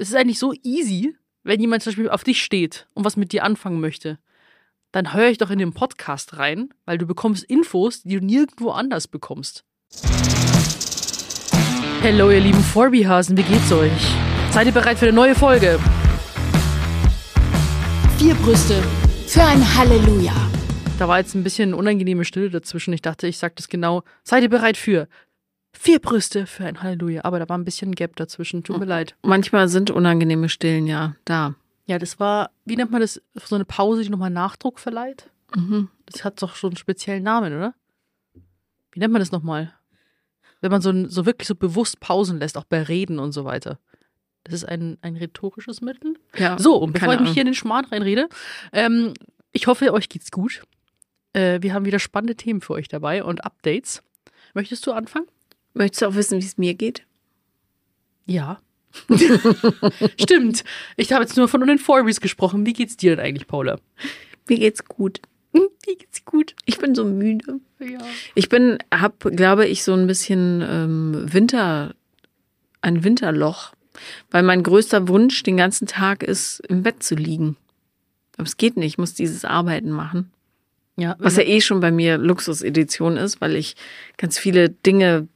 es ist eigentlich so easy, wenn jemand zum Beispiel auf dich steht und was mit dir anfangen möchte. Dann höre ich doch in den Podcast rein, weil du bekommst Infos, die du nirgendwo anders bekommst. Hallo, ihr lieben Forby-Hasen, wie geht's euch? Seid ihr bereit für eine neue Folge? Vier Brüste für ein Halleluja. Da war jetzt ein bisschen unangenehme Stille dazwischen. Ich dachte, ich sage das genau. Seid ihr bereit für vier Brüste für ein Halleluja? Aber da war ein bisschen Gap dazwischen. Tut mir leid. Manchmal sind unangenehme Stillen ja da. Ja, das war, wie nennt man das? So eine Pause, die nochmal Nachdruck verleiht? Mhm. Das hat doch schon einen speziellen Namen, oder? Wie nennt man das nochmal? Wenn man so, so wirklich so bewusst Pausen lässt, auch bei Reden und so weiter. Das ist ein, ein rhetorisches Mittel. Ja, So, und bevor ich mich hier in den Schmarrn reinrede, ähm, ich hoffe, euch geht's gut. Äh, wir haben wieder spannende Themen für euch dabei und Updates. Möchtest du anfangen? Möchtest du auch wissen, wie es mir geht? Ja. Stimmt. Ich habe jetzt nur von den Forbys gesprochen. Wie geht's dir denn eigentlich, Paula? Mir geht's gut. Hm, Wie geht's gut? Ich bin so müde. Ja. Ich bin, hab, glaube ich, so ein bisschen ähm, Winter, ein Winterloch, weil mein größter Wunsch den ganzen Tag ist, im Bett zu liegen. Aber es geht nicht, ich muss dieses Arbeiten machen. Ja, Was ja eh schon bei mir Luxusedition ist, weil ich ganz viele Dinge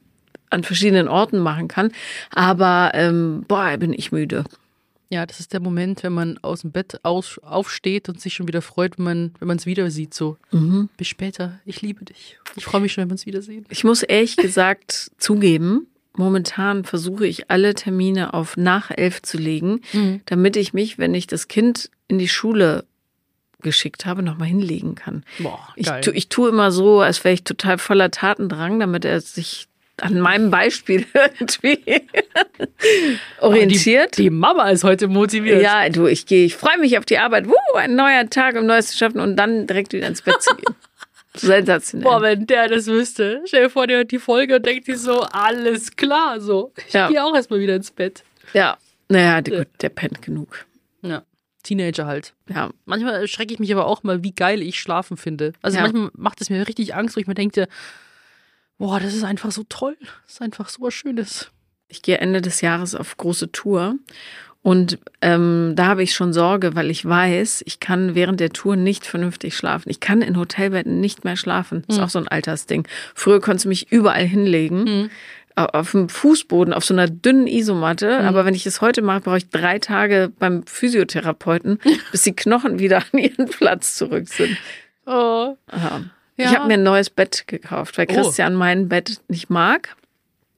an verschiedenen Orten machen kann. Aber ähm, boah, bin ich müde. ja, das ist der Moment, wenn man aus dem Bett aus, aufsteht und sich schon wieder freut, wenn man wenn man es wieder sieht. So, bis später. Ich liebe dich. Ich freue mich schon, wenn wir uns wiedersehen. Ich muss ehrlich gesagt zugeben, momentan versuche ich alle Termine auf nach elf zu legen, damit ich mich, wenn ich das Kind in die Schule geschickt habe, nochmal hinlegen kann. Boah, Ich, tu, ich tue immer so, als wäre ich total voller Tatendrang, damit er sich an meinem Beispiel irgendwie orientiert. Die, die Mama ist heute motiviert. Ja, du, ich gehe, ich freue mich auf die Arbeit. Wuh, ein neuer Tag, um Neues zu schaffen und dann direkt wieder ins Bett zu gehen. Sensationell. Boah, wenn der das wüsste. Stell dir vor, der hört die Folge und denkt sich so, alles klar, so. Ich Ja. gehe auch erstmal wieder ins Bett. ja, naja, der, gut, der pennt genug. Ja. Teenager halt. Ja, Manchmal erschrecke ich mich aber auch mal, wie geil ich schlafen finde. Also Ja. manchmal macht es mir richtig Angst, wo ich mir denke, boah, das ist einfach so toll. Das ist einfach so was Schönes. ich gehe Ende des Jahres auf große Tour und ähm, da habe ich schon Sorge, weil ich weiß, ich kann während der Tour nicht vernünftig schlafen. Ich kann in Hotelbetten nicht mehr schlafen. Das ist auch so ein Altersding. Früher konntest du mich überall hinlegen. au- Auf dem Fußboden, auf so einer dünnen Isomatte. Aber wenn ich es heute mache, brauche ich drei Tage beim Physiotherapeuten, bis die Knochen wieder an ihren Platz zurück sind. Oh. Ja. Ja. Ich habe mir ein neues Bett gekauft, weil Oh. Christian mein Bett nicht mag.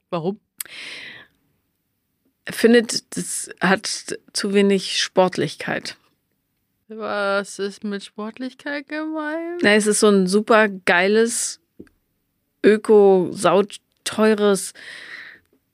Warum? Er findet, das hat zu wenig Sportlichkeit. Was ist mit Sportlichkeit gemeint? Na, es ist so ein super geiles, öko, sauteures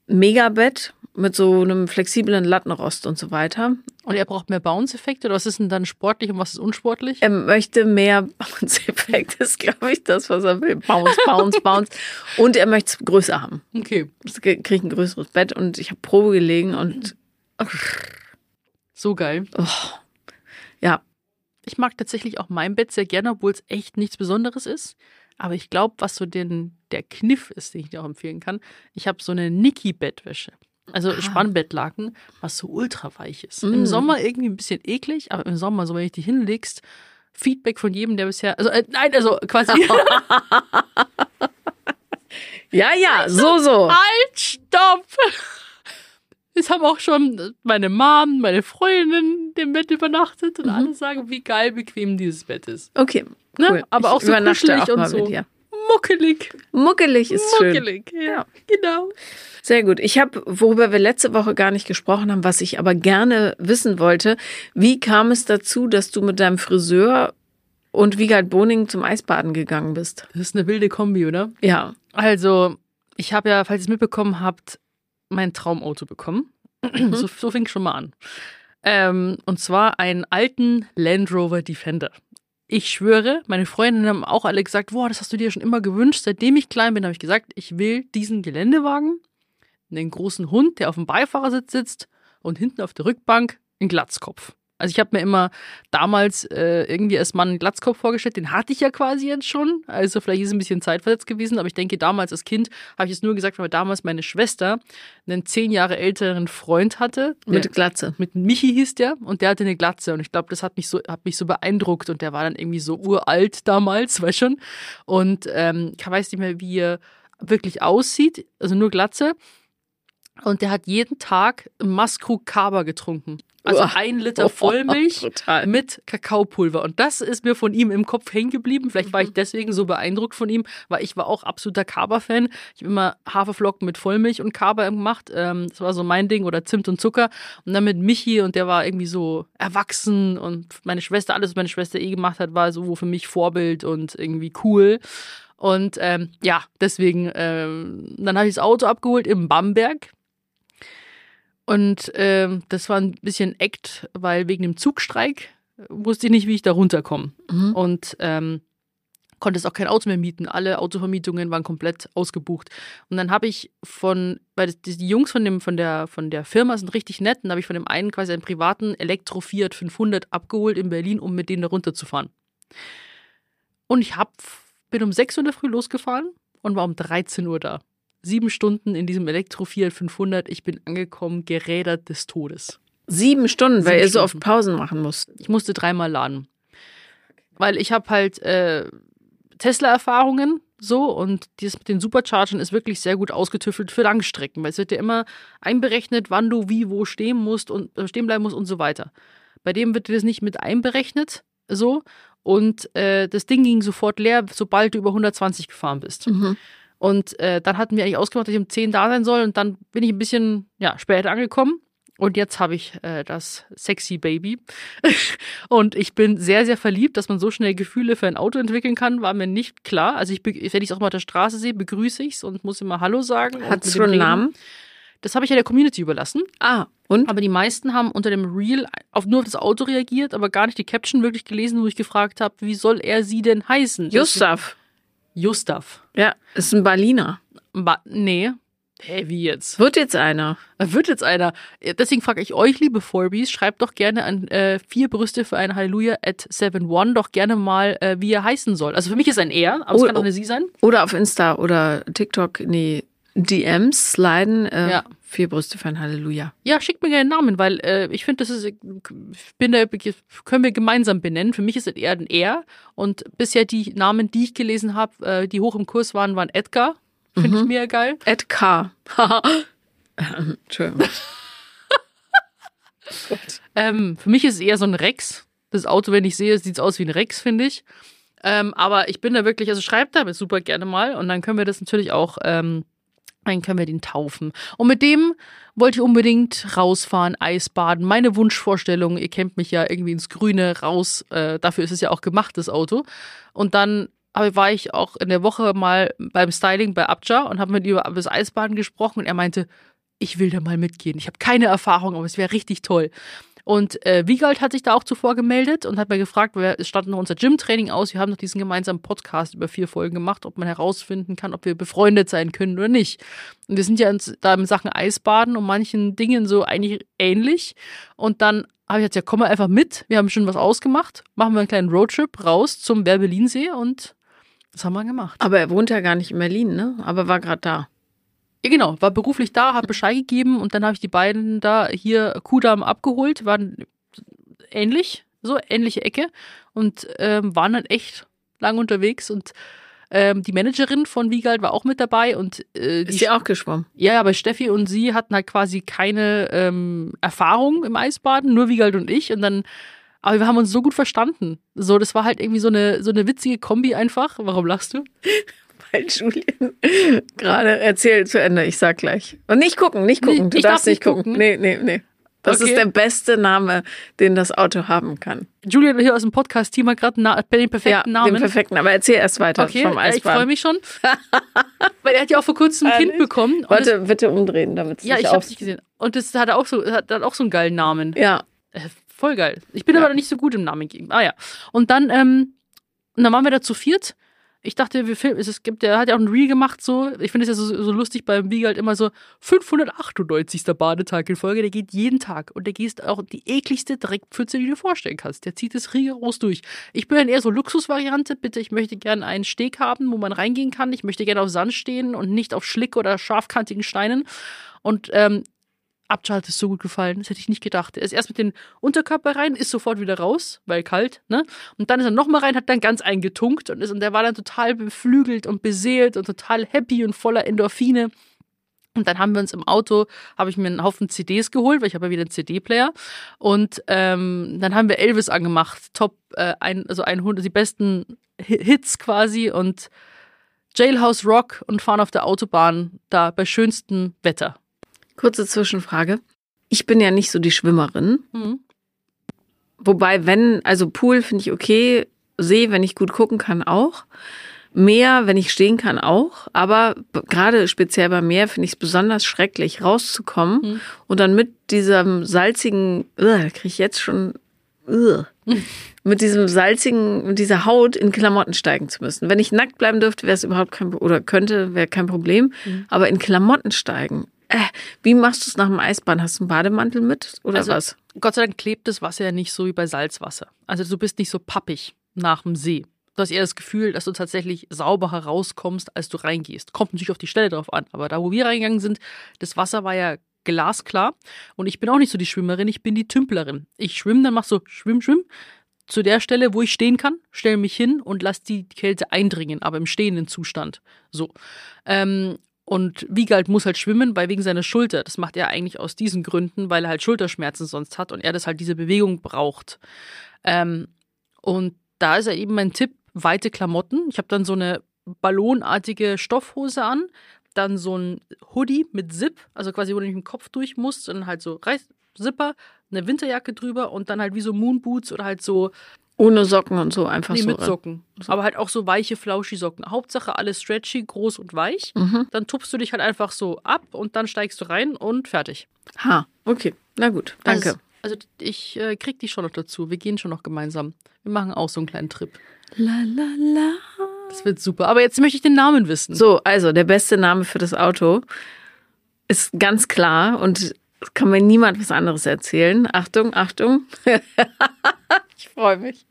Megabett mit so einem flexiblen Lattenrost und so weiter. Und er braucht mehr Bounce-Effekte? Oder was ist denn dann sportlich und was ist unsportlich? Er möchte mehr Bounce-Effekt, ist, glaube ich, das, was er will. Bounce, Bounce, Bounce. Und er möchte es größer haben. Okay. Es kriegt ein größeres Bett und ich habe Probe gelegen und So geil. ja, Ich mag tatsächlich auch mein Bett sehr gerne, obwohl es echt nichts Besonderes ist. Aber ich glaube, was so den, der Kniff ist, den ich dir auch empfehlen kann, ich habe so eine Niki-Bettwäsche. Also Spannbettlaken, was so ultra weich ist. Im Mm. Sommer irgendwie ein bisschen eklig, aber im Sommer, so wenn ich die hinlegst, Feedback von jedem, der bisher, also äh, nein, also quasi, ja, ja, so, so. halt, stopp! Es haben auch schon meine Mom, meine Freundin dem Bett übernachtet und alle sagen, wie geil bequem dieses Bett ist. Okay, Ne? cool. Aber Ich auch so kuschelig auch und so. mit dir. Muckelig. Muckelig ist schön. Muckelig, ja. Genau. Sehr gut. Ich habe, worüber wir letzte Woche gar nicht gesprochen haben, was ich aber gerne wissen wollte, wie kam es dazu, dass du mit deinem Friseur und Wiegald Boning zum Eisbaden gegangen bist? Das ist eine wilde Kombi, oder? Ja. Also, ich habe ja, falls ihr es mitbekommen habt, mein Traumauto bekommen. So, so fing schon mal an. Ähm, und zwar einen alten Land Rover Defender. Ich schwöre, meine Freundinnen haben auch alle gesagt, boah, das hast du dir schon immer gewünscht. Seitdem ich klein bin, habe ich gesagt, ich will diesen Geländewagen, einen großen Hund, der auf dem Beifahrersitz sitzt und hinten auf der Rückbank einen Glatzkopf. Also ich habe mir immer damals äh, irgendwie als Mann einen Glatzkopf vorgestellt, den hatte ich ja quasi jetzt schon. Also vielleicht ist es ein bisschen zeitversetzt gewesen, aber ich denke, damals als Kind habe ich es nur gesagt, weil damals meine Schwester einen zehn Jahre älteren Freund hatte. Der, Mit Glatze. mit Michi hieß der und der hatte eine Glatze und ich glaube, das hat mich so hat mich so beeindruckt und der war dann irgendwie so uralt damals, weißt schon. Und ähm, ich weiß nicht mehr, wie er wirklich aussieht, also nur Glatze. Und der hat jeden Tag Maskrug Kaba getrunken. Also Uah. ein Liter Vollmilch Total. mit Kakaopulver. Und das ist mir von ihm im Kopf hängen geblieben. Vielleicht war Mhm. ich deswegen so beeindruckt von ihm, weil ich war auch absoluter Kaba-Fan. Ich habe immer Haferflocken mit Vollmilch und Kaba gemacht. Ähm, das war so mein Ding. Oder Zimt und Zucker. Und dann mit Michi und der war irgendwie so erwachsen. Und meine Schwester, alles, was meine Schwester eh gemacht hat, war so für mich Vorbild und irgendwie cool. Und ähm, ja, deswegen, ähm, dann habe ich das Auto abgeholt im Bamberg. Und ähm, das war ein bisschen Act, weil wegen dem Zugstreik wusste ich nicht, wie ich da runterkomme. Mhm. Und ähm, konnte es auch kein Auto mehr mieten. Alle Autovermietungen waren komplett ausgebucht. Und dann habe ich von, weil die Jungs von, dem, von, der, von der Firma sind richtig nett, und habe ich von dem einen quasi einen privaten Elektro Fiat 500 abgeholt in Berlin, um mit denen da runterzufahren. Und ich hab, bin um 6 Uhr in der Früh losgefahren und war um 13 Uhr da. Sieben Stunden in diesem Elektro Fiat 500. Ich bin angekommen, gerädert des Todes. Sieben Stunden, weil Sieben ihr so oft Stunden. Pausen machen musst. Ich musste dreimal laden. Weil ich habe halt äh, Tesla-Erfahrungen so und dieses mit den Superchargern ist wirklich sehr gut ausgetüffelt für Langstrecken, weil es wird ja immer einberechnet, wann du wie wo stehen musst und äh, stehen bleiben musst und so weiter. Bei dem wird dir das nicht mit einberechnet, so und äh, das Ding ging sofort leer, sobald du über 120 gefahren bist. Mhm. Und äh, dann hatten wir eigentlich ausgemacht, dass ich um 10 da sein soll. Und dann bin ich ein bisschen ja, später angekommen. Und jetzt habe ich äh, das sexy Baby. und ich bin sehr, sehr verliebt, dass man so schnell Gefühle für ein Auto entwickeln kann, war mir nicht klar. Also ich, wenn ich es auch mal auf der Straße sehe, begrüße ich es und muss immer Hallo sagen. Hat es schon einen. Namen? Das habe ich ja der Community überlassen. Ah, und? Aber die meisten haben unter dem Reel auf, nur auf das Auto reagiert, aber gar nicht die Caption wirklich gelesen, wo ich gefragt habe, wie soll er sie denn heißen? Gustav. Gustav. Ja, ist ein Berliner. Ba nee. Hä, wie jetzt? Wird jetzt einer. Wird jetzt einer. Deswegen frage ich euch, liebe Forbies, schreibt doch gerne an äh, vier Brüste für ein Halleluja at 71 doch gerne mal, äh, wie er heißen soll. Also für mich ist ein er, aber es Oh, kann auch oh. eine sie sein. Oder auf Insta oder TikTok in die DMs sliden. Äh, Ja. Vier Brüste für ein Halleluja. Ja, schickt mir gerne einen Namen, weil äh, ich finde, das ist, ich bin da, können wir gemeinsam benennen. Für mich ist es eher ein er. Und bisher die Namen, die ich gelesen habe, äh, die hoch im Kurs waren, waren Edgar. Finde ich mega geil. Ed K. Entschuldigung. Ähm, für mich ist es eher so ein Rex. Das Auto, wenn ich sehe, sieht aus wie ein Rex, finde ich. Ähm, aber ich bin da wirklich, also schreibt damit super gerne mal und dann können wir das natürlich auch, ähm, dann können wir den taufen. Und mit dem wollte ich unbedingt rausfahren, Eisbaden. Meine Wunschvorstellung, ihr kennt mich ja irgendwie ins Grüne raus, äh, dafür ist es ja auch gemacht, das Auto. Und dann war ich auch in der Woche mal beim Styling bei Abja und habe mit ihm über das Eisbaden gesprochen und er meinte, ich will da mal mitgehen. Ich habe keine Erfahrung, aber es wäre richtig toll. Und äh, Wiegald hat sich da auch zuvor gemeldet und hat mir gefragt, wer, es stand noch unser Gym-Training aus. Wir haben noch diesen gemeinsamen Podcast über vier Folgen gemacht, ob man herausfinden kann, ob wir befreundet sein können oder nicht. Und wir sind ja da in Sachen Eisbaden und manchen Dingen so eigentlich ähnlich. Und dann habe ich gesagt, ja, komm mal einfach mit. Wir haben schon was ausgemacht. Machen wir einen kleinen Roadtrip raus zum Werbelinsee und das haben wir gemacht. Aber er wohnt ja gar nicht in Berlin, ne? Aber war gerade da. Ja, genau, war beruflich da, hat Bescheid gegeben und dann habe ich die beiden da hier Kudamm abgeholt, waren ähnlich, so ähnliche Ecke und ähm, waren dann echt lang unterwegs und ähm, die Managerin von Wiegald war auch mit dabei und äh, die Ist sie auch geschwommen? ja, aber Steffi und sie hatten halt quasi keine ähm, Erfahrung im Eisbaden, nur Wiegald und ich. Und dann, aber wir haben uns so gut verstanden. So, das war halt irgendwie so eine, so eine witzige Kombi einfach. Warum lachst du? Weil Julian gerade erzählt zu Ende. Ich sag gleich. Und nicht gucken, nicht gucken. Du ich darfst darf nicht gucken. gucken. Nee, nee, nee. Das Okay. ist der beste Name, den das Auto haben kann. Julian hier aus dem Podcast-Team hat gerade den perfekten ja, Namen. den perfekten. Aber erzähl erst weiter Okay, vom äh, ich Eisbahn. freue mich schon. Weil er hat ja auch vor kurzem ein Kind bekommen. Warte, bitte umdrehen, damit es Das, ja, ich es nicht gesehen. Und das hat auch so, hat, hat auch so einen geilen Namen. Ja, Äh, voll geil. Ich bin Ja. aber nicht so gut im Namen geben. Ah ja. Und dann, ähm, und dann waren wir da zu viert. Ich dachte, wir filmen, es gibt, der hat ja auch ein Reel gemacht, so. Ich finde es ja so, so lustig beim Wiegald immer so 598. Badetag in Folge. Der geht jeden Tag und der gießt auch die ekligste Dreckpfütze, die du dir vorstellen kannst. Der zieht es rigoros durch. Ich bin dann eher so Luxusvariante. Bitte, ich möchte gerne einen Steg haben, wo man reingehen kann. Ich möchte gerne auf Sand stehen und nicht auf Schlick oder scharfkantigen Steinen. Und ähm, Hat es so gut gefallen. Das hätte ich nicht gedacht. Er ist erst mit dem Unterkörper rein, ist sofort wieder raus, weil kalt, ne? Und dann ist er nochmal rein, hat dann ganz eingetunkt und ist, und der war dann total beflügelt und beseelt und total happy und voller Endorphine. Und dann haben wir uns im Auto, habe ich mir einen Haufen CDs geholt, weil ich habe ja wieder einen CD-Player. Und ähm, dann haben wir Elvis angemacht, Top, äh, ein, also 100, die besten Hits quasi und Jailhouse Rock und fahren auf der Autobahn da bei schönstem Wetter. Kurze Zwischenfrage. Ich bin ja nicht so die Schwimmerin. Mhm. Wobei, wenn, also Pool finde ich okay, See, wenn ich gut gucken kann, auch. Meer, wenn ich stehen kann, auch. Aber gerade speziell beim Meer finde ich es besonders schrecklich, rauszukommen Mhm. und dann mit diesem salzigen, kriege ich jetzt schon, uh, mit diesem salzigen, mit dieser Haut in Klamotten steigen zu müssen. Wenn ich nackt bleiben dürfte, wäre es überhaupt kein, oder könnte, wäre kein Problem. Mhm. Aber in Klamotten steigen, äh, wie machst du es nach dem Eisbahn? Hast du einen Bademantel mit oder Also, was? Gott sei Dank klebt das Wasser ja nicht so wie bei Salzwasser. Also du bist nicht so pappig nach dem See. Du hast eher das Gefühl, dass du tatsächlich sauber herauskommst, als du reingehst. Kommt natürlich auf die Stelle drauf an. Aber da, wo wir reingegangen sind, das Wasser war ja glasklar. Und ich bin auch nicht so die Schwimmerin, ich bin die Tümplerin. Ich schwimme, dann mach so schwimm, schwimm. Zu der Stelle, wo ich stehen kann, stelle mich hin und lass die Kälte eindringen, aber im stehenden Zustand. So. Ähm, und Wiegald muss halt schwimmen, weil wegen seiner Schulter. Das macht er eigentlich aus diesen Gründen, weil er halt Schulterschmerzen sonst hat und er das halt diese Bewegung braucht. Ähm, und da ist ja eben mein Tipp, weite Klamotten. Ich habe dann so eine ballonartige Stoffhose an, dann so ein Hoodie mit Zip, also quasi, wo du nicht dem Kopf durch musst, und halt so Reiß Zipper, eine Winterjacke drüber und dann halt wie so Moonboots oder halt so Ohne Socken und so einfach Nee, so. mit Socken. Aber halt auch so weiche, flauschi Socken. Hauptsache alles stretchy, groß und weich. Mhm. Dann tupfst du dich halt einfach so ab und dann steigst du rein und fertig. Ha, okay. Na gut, danke. Also, also ich äh, krieg dich schon noch dazu. Wir gehen schon noch gemeinsam. Wir machen auch so einen kleinen Trip. la la la. Das wird super. Aber jetzt möchte ich den Namen wissen. So, also der beste Name für das Auto ist ganz klar und kann mir niemand was anderes erzählen. Achtung, Achtung. ich freue mich.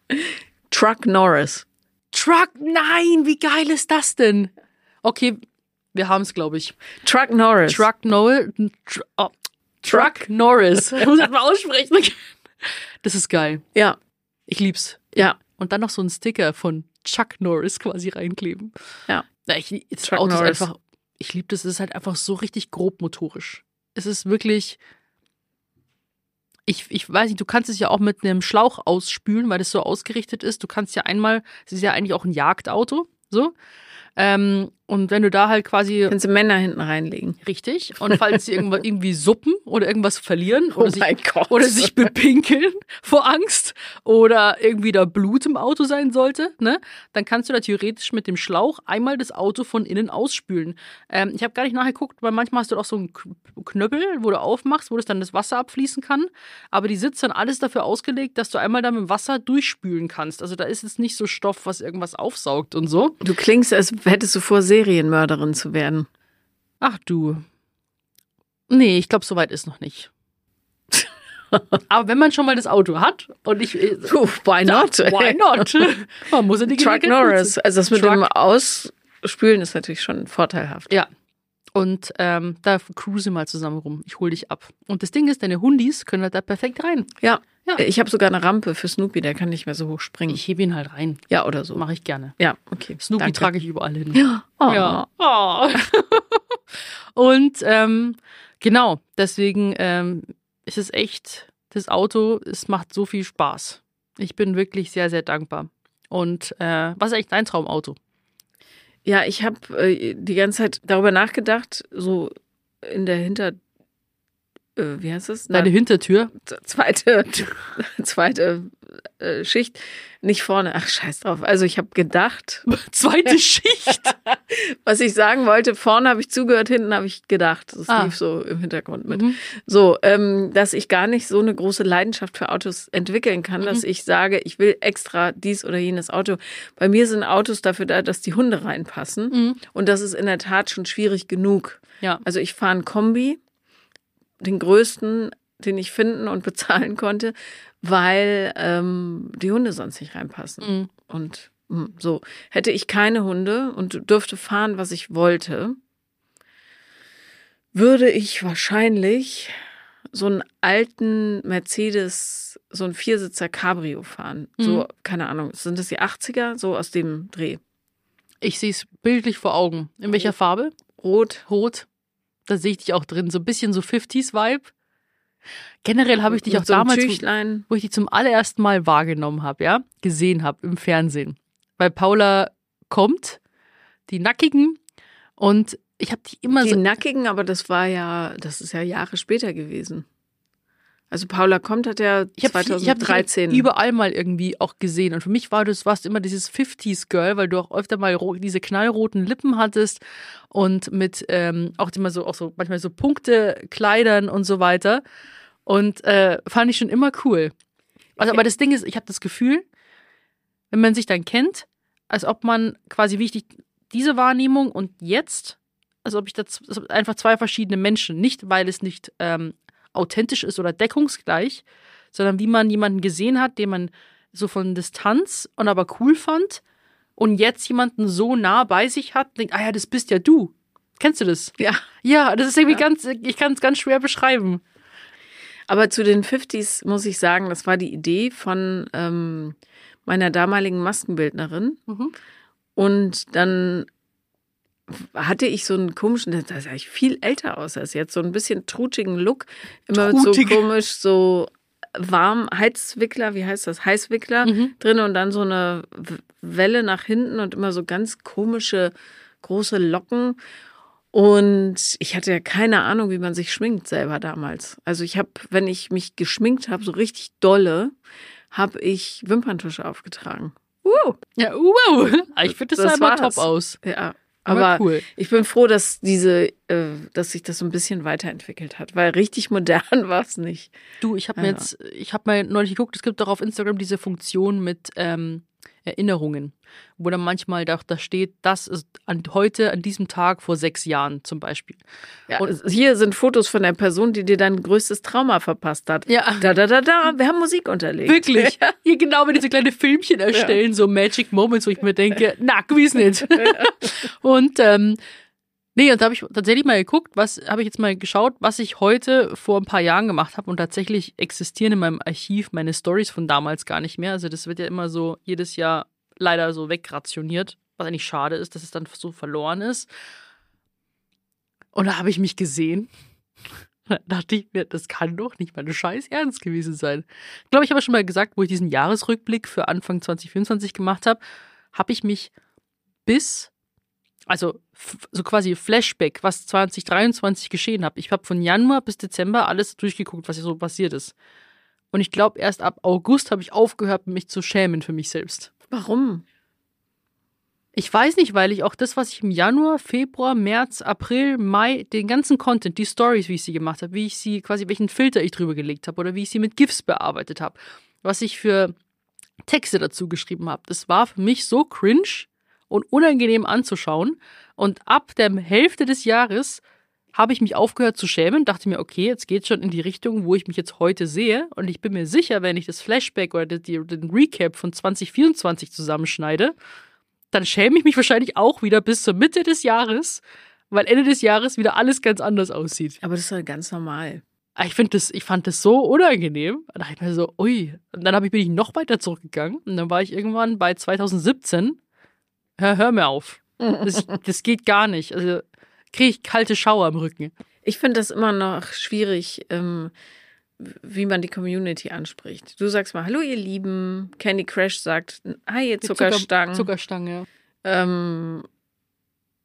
Truck Norris. Truck, nein, wie geil ist das denn? Okay, wir haben es, glaube ich. Truck Norris. Truck Noel. Tr oh, Truck Norris. Ich muss das mal aussprechen. Das ist geil. Ja, Ich lieb's. ja. Und dann noch so einen Sticker von Chuck Norris quasi reinkleben. Ja. ich, das Auto Norris. ist einfach, ich liebe das, es ist halt einfach so richtig grob motorisch. Es ist wirklich, ich, ich weiß nicht, du kannst es ja auch mit einem Schlauch ausspülen, weil das so ausgerichtet ist. Du kannst ja einmal, es ist ja eigentlich auch ein Jagdauto, so. Ähm, und wenn du da halt quasi Kannst du Männer hinten reinlegen. Richtig. Und falls sie irgendwas, irgendwie suppen oder irgendwas verlieren oder, Oh sich, mein Gott. oder sich bepinkeln vor Angst oder irgendwie da Blut im Auto sein sollte, ne, dann kannst du da theoretisch mit dem Schlauch einmal das Auto von innen ausspülen. Ähm, ich habe gar nicht nachgeguckt, weil manchmal hast du auch so einen Knöppel, wo du aufmachst, wo das dann das Wasser abfließen kann. Aber die sitzt dann alles dafür ausgelegt, dass du einmal da mit dem Wasser durchspülen kannst. Also da ist jetzt nicht so Stoff, was irgendwas aufsaugt und so. Du klingst, als hättest du vor, Serienmörderin zu werden. Ach du. Nee, ich glaube, soweit ist noch nicht. Aber wenn man schon mal das Auto hat und ich. äh, Puh, why not? Why not? Man muss ja die Truck Norris. nutzen. Also das mit Truck. dem Ausspülen ist natürlich schon vorteilhaft. Ja. Und ähm, da cruise mal zusammen rum. Ich hol dich ab. Und das Ding ist, deine Hundis können halt da perfekt rein. Ja. Ja. Ich habe sogar eine Rampe für Snoopy, der kann nicht mehr so hoch springen. Ich hebe ihn halt rein. ja, oder so. Mache ich gerne. Ja, okay. Snoopy Danke. trage ich überall hin. Ja. Oh. Ja. Oh. Und ähm, genau, deswegen ähm, ist es echt, das Auto, es macht so viel Spaß. Ich bin wirklich sehr, sehr dankbar. Und äh, was ist eigentlich dein Traumauto? Ja, ich habe äh, die ganze Zeit darüber nachgedacht, so in der Hinter... Äh, wie heißt es? Deine Hintertür? Zweite, zweite äh, Schicht nicht vorne. Ach, scheiß drauf. Also ich habe gedacht, Zweite Schicht. was ich sagen wollte, vorne habe ich zugehört, hinten habe ich gedacht. Das Ah. lief so im Hintergrund mit. Mhm. So, ähm, dass ich gar nicht so eine große Leidenschaft für Autos entwickeln kann, Mhm. dass ich sage, ich will extra dies oder jenes Auto. Bei mir sind Autos dafür da, dass die Hunde reinpassen. Mhm. Und das ist in der Tat schon schwierig genug. Ja. Also ich fahre einen Kombi, den größten, den ich finden und bezahlen konnte, weil ähm, die Hunde sonst nicht reinpassen. Mhm. Und mm, so, hätte ich keine Hunde und dürfte fahren, was ich wollte, würde ich wahrscheinlich so einen alten Mercedes, so einen Viersitzer Cabrio fahren. So, Mhm. keine Ahnung, sind das die 80er? So aus dem Dreh. Ich sehe es bildlich vor Augen. In welcher Farbe? Rot. Rot. Da sehe ich dich auch drin. So ein bisschen so 50s-Vibe. Generell habe ich dich auch so damals, Tüchlein. wo ich dich zum allerersten Mal wahrgenommen habe, ja, gesehen habe im Fernsehen. Weil Paula kommt, die Nackigen, und ich habe dich immer Die so. Nackigen, aber das war ja, das ist ja Jahre später gewesen. Also Paula kommt hat ja Ich habe ich hab 2013. überall mal irgendwie auch gesehen. Und für mich war das, warst immer dieses 50s-Girl, weil du auch öfter mal diese knallroten Lippen hattest und mit ähm, auch immer so, auch so manchmal so Punkte, Kleidern und so weiter. Und äh, fand ich schon immer cool. Also, aber das Ding ist, ich habe das Gefühl, wenn man sich dann kennt, als ob man quasi wichtig diese Wahrnehmung und jetzt, als ob ich das einfach zwei verschiedene Menschen, nicht weil es nicht ähm, authentisch ist oder deckungsgleich, sondern wie man jemanden gesehen hat, den man so von Distanz und aber cool fand und jetzt jemanden so nah bei sich hat, denkt, ah ja, das bist ja du. Kennst du das? ja, Ja, das ist irgendwie ganz, ich kann es ganz schwer beschreiben. aber zu den 50s muss ich sagen, das war die Idee von ähm, meiner damaligen Maskenbildnerin. Mhm. Und dann hatte ich so einen komischen, da sah ich viel älter aus als jetzt, so ein bisschen trutschigen Look. Immer Trutig. so komisch, so warm Heizwickler, wie heißt das? Heißwickler Mhm. drin und dann so eine Welle nach hinten und immer so ganz komische, große Locken. Und ich hatte ja keine Ahnung, wie man sich schminkt selber damals. Also ich habe, wenn ich mich geschminkt habe, so richtig dolle, habe ich Wimperntusche aufgetragen. Uh, Ja, wow. Ich finde, das, Das sah immer top aus. ja, Aber, aber cool. ich bin froh, dass diese, äh, dass sich das so ein bisschen weiterentwickelt hat, weil richtig modern war es nicht. Du, ich habe mir Ja. jetzt, ich habe mal neulich geguckt, es gibt doch auf Instagram diese Funktion mit ähm, Erinnerungen, wo dann manchmal da, da steht, das ist an, heute, an diesem Tag vor sechs Jahren zum Beispiel. Ja, Und- hier sind Fotos von der Person, die dir dein größtes Trauma verpasst hat. Ja. Da, da, da, da. Wir haben Musik unterlegt. Wirklich. Hier genau, wenn die so kleine Filmchen erstellen, so Magic Moments, wo ich mir denke, na, gewiss nicht. und ähm, nee, und da habe ich tatsächlich mal geguckt, was habe ich jetzt mal geschaut, was ich heute vor ein paar Jahren gemacht habe und tatsächlich existieren in meinem Archiv meine Stories von damals gar nicht mehr. Also das wird ja immer so jedes Jahr leider so wegrationiert, was eigentlich schade ist, dass es dann so verloren ist. Und da habe ich mich gesehen. Da dachte ich mir, das kann doch nicht meine Scheiß ernst gewesen sein. Ich glaube, ich habe schon mal gesagt, wo ich diesen Jahresrückblick für Anfang 2024 gemacht habe, habe ich mich bis, also so quasi Flashback, was 2023 geschehen habe. Ich habe von Januar bis Dezember alles durchgeguckt, was so passiert ist. Und ich glaube, erst ab August habe ich aufgehört, mich zu schämen für mich selbst. Warum? Ich weiß nicht, weil ich auch das, was ich im Januar, Februar, März, April, Mai, den ganzen Content, die Stories, wie ich sie gemacht habe, wie ich sie, quasi welchen Filter ich drüber gelegt habe oder wie ich sie mit GIFs bearbeitet habe, was ich für Texte dazu geschrieben habe, das war für mich so cringe und unangenehm anzuschauen. Und ab der Hälfte des Jahres habe ich mich aufgehört zu schämen, dachte mir, okay, jetzt geht schon in die Richtung, wo ich mich jetzt heute sehe. Und ich bin mir sicher, wenn ich das Flashback oder den Recap von 2024 zusammenschneide, dann schäme ich mich wahrscheinlich auch wieder bis zur Mitte des Jahres, weil Ende des Jahres wieder alles ganz anders aussieht. Aber das ist ja ganz normal. Aber Ich, find das, ich fand das so unangenehm. Da dachte ich mir so, ui. Und dann ich, bin ich noch weiter zurückgegangen. Und dann war ich irgendwann bei 2017. Hör, hör mir auf. Das, das geht gar nicht. Also kriege ich kalte Schauer im Rücken. Ich finde das immer noch schwierig, ähm, wie man die Community anspricht. Du sagst mal, hallo ihr Lieben. Candy Crash sagt, hi ihr Zuckerstangen. Zucker, Zuckerstange. Ähm,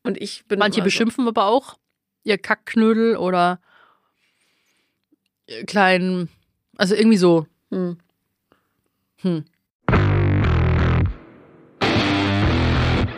und ich bin Manche beschimpfen aber auch ihr Kackknödel oder ihr kleinen, also irgendwie so. So, hm. Hm.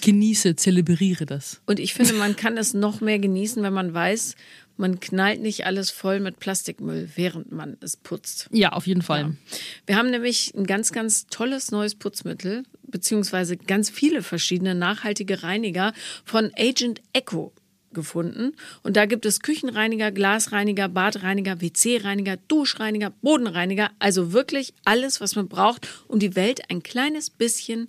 Genieße, zelebriere das. Und ich finde, man kann es noch mehr genießen, wenn man weiß, man knallt nicht alles voll mit Plastikmüll, während man es putzt. Ja, auf jeden Fall. Wir haben nämlich ein ganz, ganz tolles neues Putzmittel, beziehungsweise ganz viele verschiedene nachhaltige Reiniger von Agent Echo gefunden. Und da gibt es Küchenreiniger, Glasreiniger, Badreiniger, WC-Reiniger, Duschreiniger, Bodenreiniger. Also wirklich alles, was man braucht, um die Welt ein kleines bisschen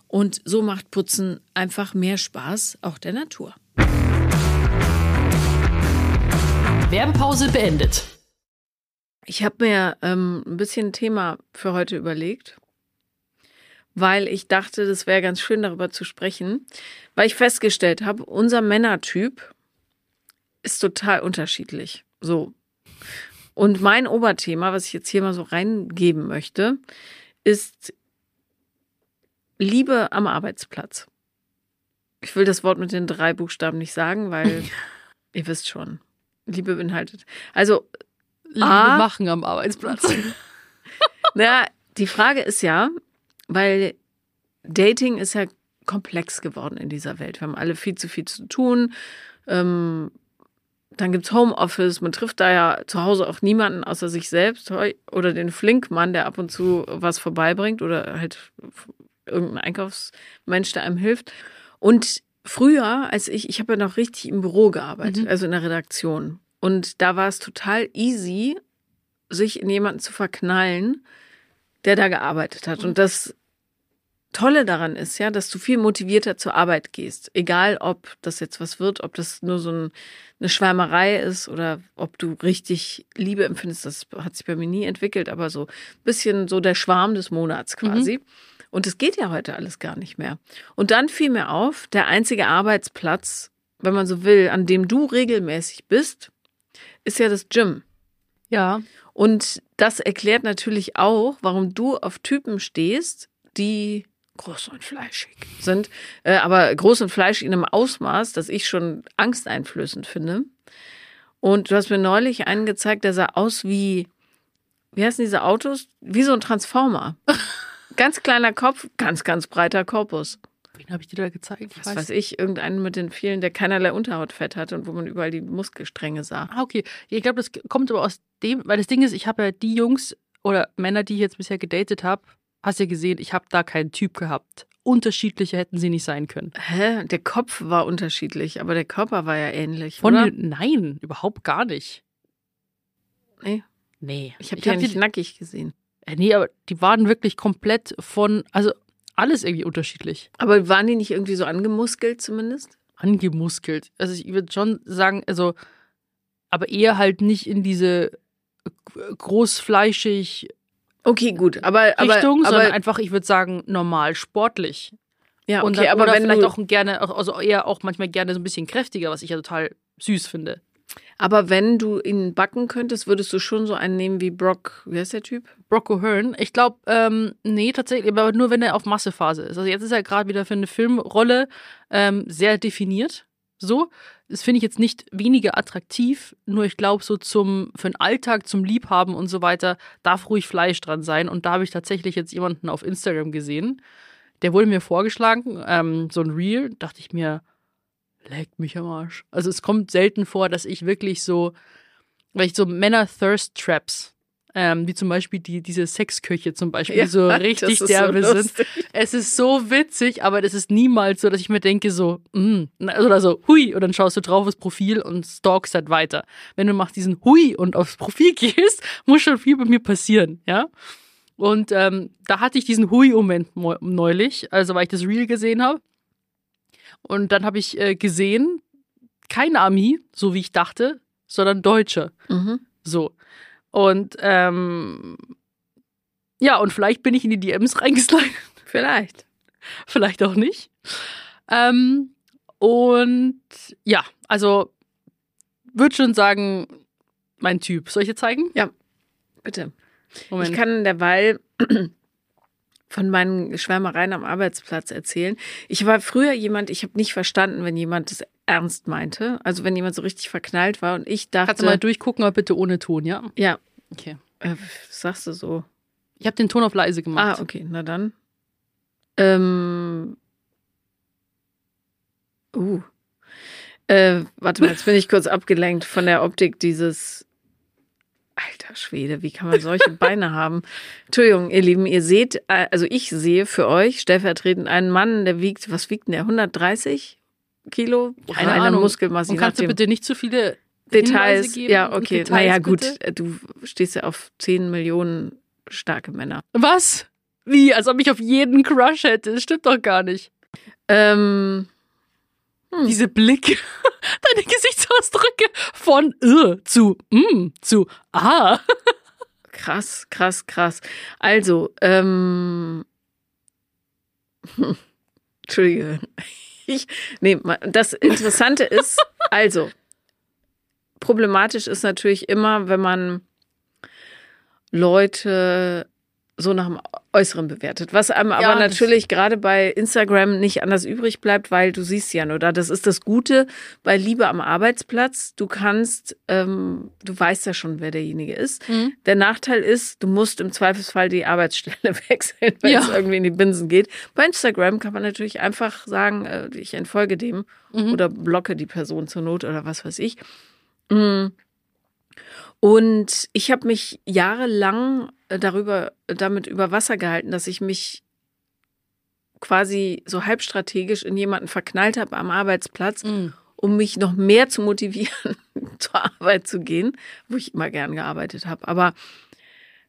und so macht Putzen einfach mehr Spaß, auch der Natur. Werbepause beendet. Ich habe mir ähm, ein bisschen ein Thema für heute überlegt, weil ich dachte, das wäre ganz schön darüber zu sprechen, weil ich festgestellt habe, unser Männertyp ist total unterschiedlich. So. Und mein Oberthema, was ich jetzt hier mal so reingeben möchte, ist Liebe am Arbeitsplatz. Ich will das Wort mit den drei Buchstaben nicht sagen, weil ihr wisst schon, Liebe beinhaltet. Also Liebe Ah. machen am Arbeitsplatz. Naja, die Frage ist ja, weil Dating ist ja komplex geworden in dieser Welt. Wir haben alle viel zu viel zu tun. Ähm, dann gibt's Homeoffice. Man trifft da ja zu Hause auf niemanden außer sich selbst oder den Flinkmann, der ab und zu was vorbeibringt oder halt irgendein Einkaufsmensch, der einem hilft. Und früher, als ich, ich habe ja noch richtig im Büro gearbeitet, Mhm. also in der Redaktion. Und da war es total easy, sich in jemanden zu verknallen, der da gearbeitet hat. Und das Tolle daran ist ja, dass du viel motivierter zur Arbeit gehst. Egal, ob das jetzt was wird, ob das nur so ein, eine Schwärmerei ist oder ob du richtig Liebe empfindest. Das hat sich bei mir nie entwickelt, aber so ein bisschen so der Schwarm des Monats quasi. Und es geht ja heute alles gar nicht mehr. Und dann fiel mir auf, der einzige Arbeitsplatz, wenn man so will, an dem du regelmäßig bist, ist ja das Gym. ja. Und das erklärt natürlich auch, warum du auf Typen stehst, die groß und fleischig sind, äh, aber groß und fleischig in einem Ausmaß, das ich schon angsteinflößend finde. Und du hast mir neulich einen gezeigt, der sah aus wie, wie heißen diese Autos? Wie so ein Transformer. ganz kleiner Kopf, ganz, ganz breiter Korpus. Wen habe ich dir da gezeigt? Was weiß ich, irgendeinen mit den vielen, der keinerlei Unterhautfett hatte und wo man überall die Muskelstränge sah. Ah, okay. Ich glaube, das kommt aber aus dem, weil das Ding ist, ich habe ja die Jungs oder Männer, die ich jetzt bisher gedatet habe, hast ja gesehen, ich habe da keinen Typ gehabt. Unterschiedliche hätten sie nicht sein können. Hä? Der Kopf war unterschiedlich, aber der Körper war ja ähnlich. Von oder? den, nein, überhaupt gar nicht. Nee, Nee. ich habe die ja hab nicht nackig gesehen. Äh, Nee, aber die waren wirklich komplett von, also alles irgendwie unterschiedlich. Aber waren die nicht irgendwie so angemuskelt zumindest? Angemuskelt. Also ich würde schon sagen, also, aber eher halt nicht in diese g- großfleischig Okay, gut, aber aber, Richtung, aber sondern einfach, ich würde sagen, normal sportlich. Ja, Und okay, dann, aber oder wenn vielleicht auch gerne, also eher auch manchmal gerne so ein bisschen kräftiger, was ich ja total süß finde. Aber wenn du ihn backen könntest, würdest du schon so einen nehmen wie Brock, wie heißt der Typ? Brocco Hearn. Ich glaube, ähm, nee, tatsächlich, aber nur wenn er auf Massephase ist. Also jetzt ist er gerade wieder für eine Filmrolle ähm, sehr definiert. So. Das finde ich jetzt nicht weniger attraktiv, nur ich glaube, so zum, für den Alltag, zum Liebhaben und so weiter, darf ruhig Fleisch dran sein. Und da habe ich tatsächlich jetzt jemanden auf Instagram gesehen, der wurde mir vorgeschlagen, ähm, so ein Reel, dachte ich mir, leckt mich am Arsch. Also es kommt selten vor, dass ich wirklich so, weil ich so Männer-Thirst-Traps, ähm, wie zum Beispiel die, diese Sexköche zum Beispiel, die so richtig derbe so sind. Es ist so witzig, aber das ist niemals so, dass ich mir denke so, mm, oder so, hui, und dann schaust du drauf aufs Profil und stalkst halt weiter. Wenn du machst diesen hui und aufs Profil gehst, muss schon viel bei mir passieren, ja. Und ähm, da hatte ich diesen Hui-Moment mo- neulich, also weil ich das Reel gesehen habe. Und dann habe ich äh, gesehen, kein Ami, so wie ich dachte, sondern Deutsche. Mhm. So. Und ähm, ja, und vielleicht bin ich in die DMs reingeslidet. Vielleicht. vielleicht auch nicht. Ähm, und ja, also würde schon sagen, mein Typ. Soll ich dir zeigen? Bitte. Moment. Ich kann derweil von meinen Schwärmereien am Arbeitsplatz erzählen. Ich war früher jemand, ich habe nicht verstanden, wenn jemand es ernst meinte. Also wenn jemand so richtig verknallt war und ich dachte, Kannst du mal durchgucken, aber bitte ohne Ton, ja? ja, Okay. äh, was sagst du so? Ich habe den Ton auf leise gemacht. Ah, okay, na dann. Ähm. Uh. Äh, warte mal, jetzt bin ich kurz abgelenkt von der Optik dieses. Alter Schwede, wie kann man solche Beine haben? Entschuldigung, ihr Lieben, ihr seht, äh, also ich sehe für euch stellvertretend einen Mann, der wiegt, was wiegt denn der? 130 Kilo? Keine Ahnung. Muskelmasse. Und kannst du bitte nicht zu viele Details? Ja, okay. Details naja, gut. bitte? äh, Du stehst ja auf 10 Millionen starke Männer. Was? Wie? Als ob ich auf jeden Crush hätte. Das stimmt doch gar nicht. Ähm. Hm. Diese Blicke, deine Gesichtsausdrücke von äh, zu mm, zu ah. Krass, krass, krass. Also, ähm. hm, Entschuldige. Ich, nee, das Interessante ist, also, problematisch ist natürlich immer, wenn man Leute so nach dem Äußeren bewertet. Was einem aber Ja, das- natürlich gerade bei Instagram nicht anders übrig bleibt, weil du siehst ja nur da. Das ist das Gute bei Liebe am Arbeitsplatz. Du kannst, ähm, du weißt ja schon, wer derjenige ist. Mhm. Der Nachteil ist, du musst im Zweifelsfall die Arbeitsstelle wechseln, wenn Ja. es irgendwie in die Binsen geht. Bei Instagram kann man natürlich einfach sagen, äh, ich entfolge dem Mhm. oder blocke die Person zur Not oder was weiß ich. Mm. Und ich habe mich jahrelang äh, darüber, damit über Wasser gehalten, dass ich mich quasi so halbstrategisch in jemanden verknallt habe am Arbeitsplatz, Mm. um mich noch mehr zu motivieren, zur Arbeit zu gehen, wo ich immer gern gearbeitet habe. Aber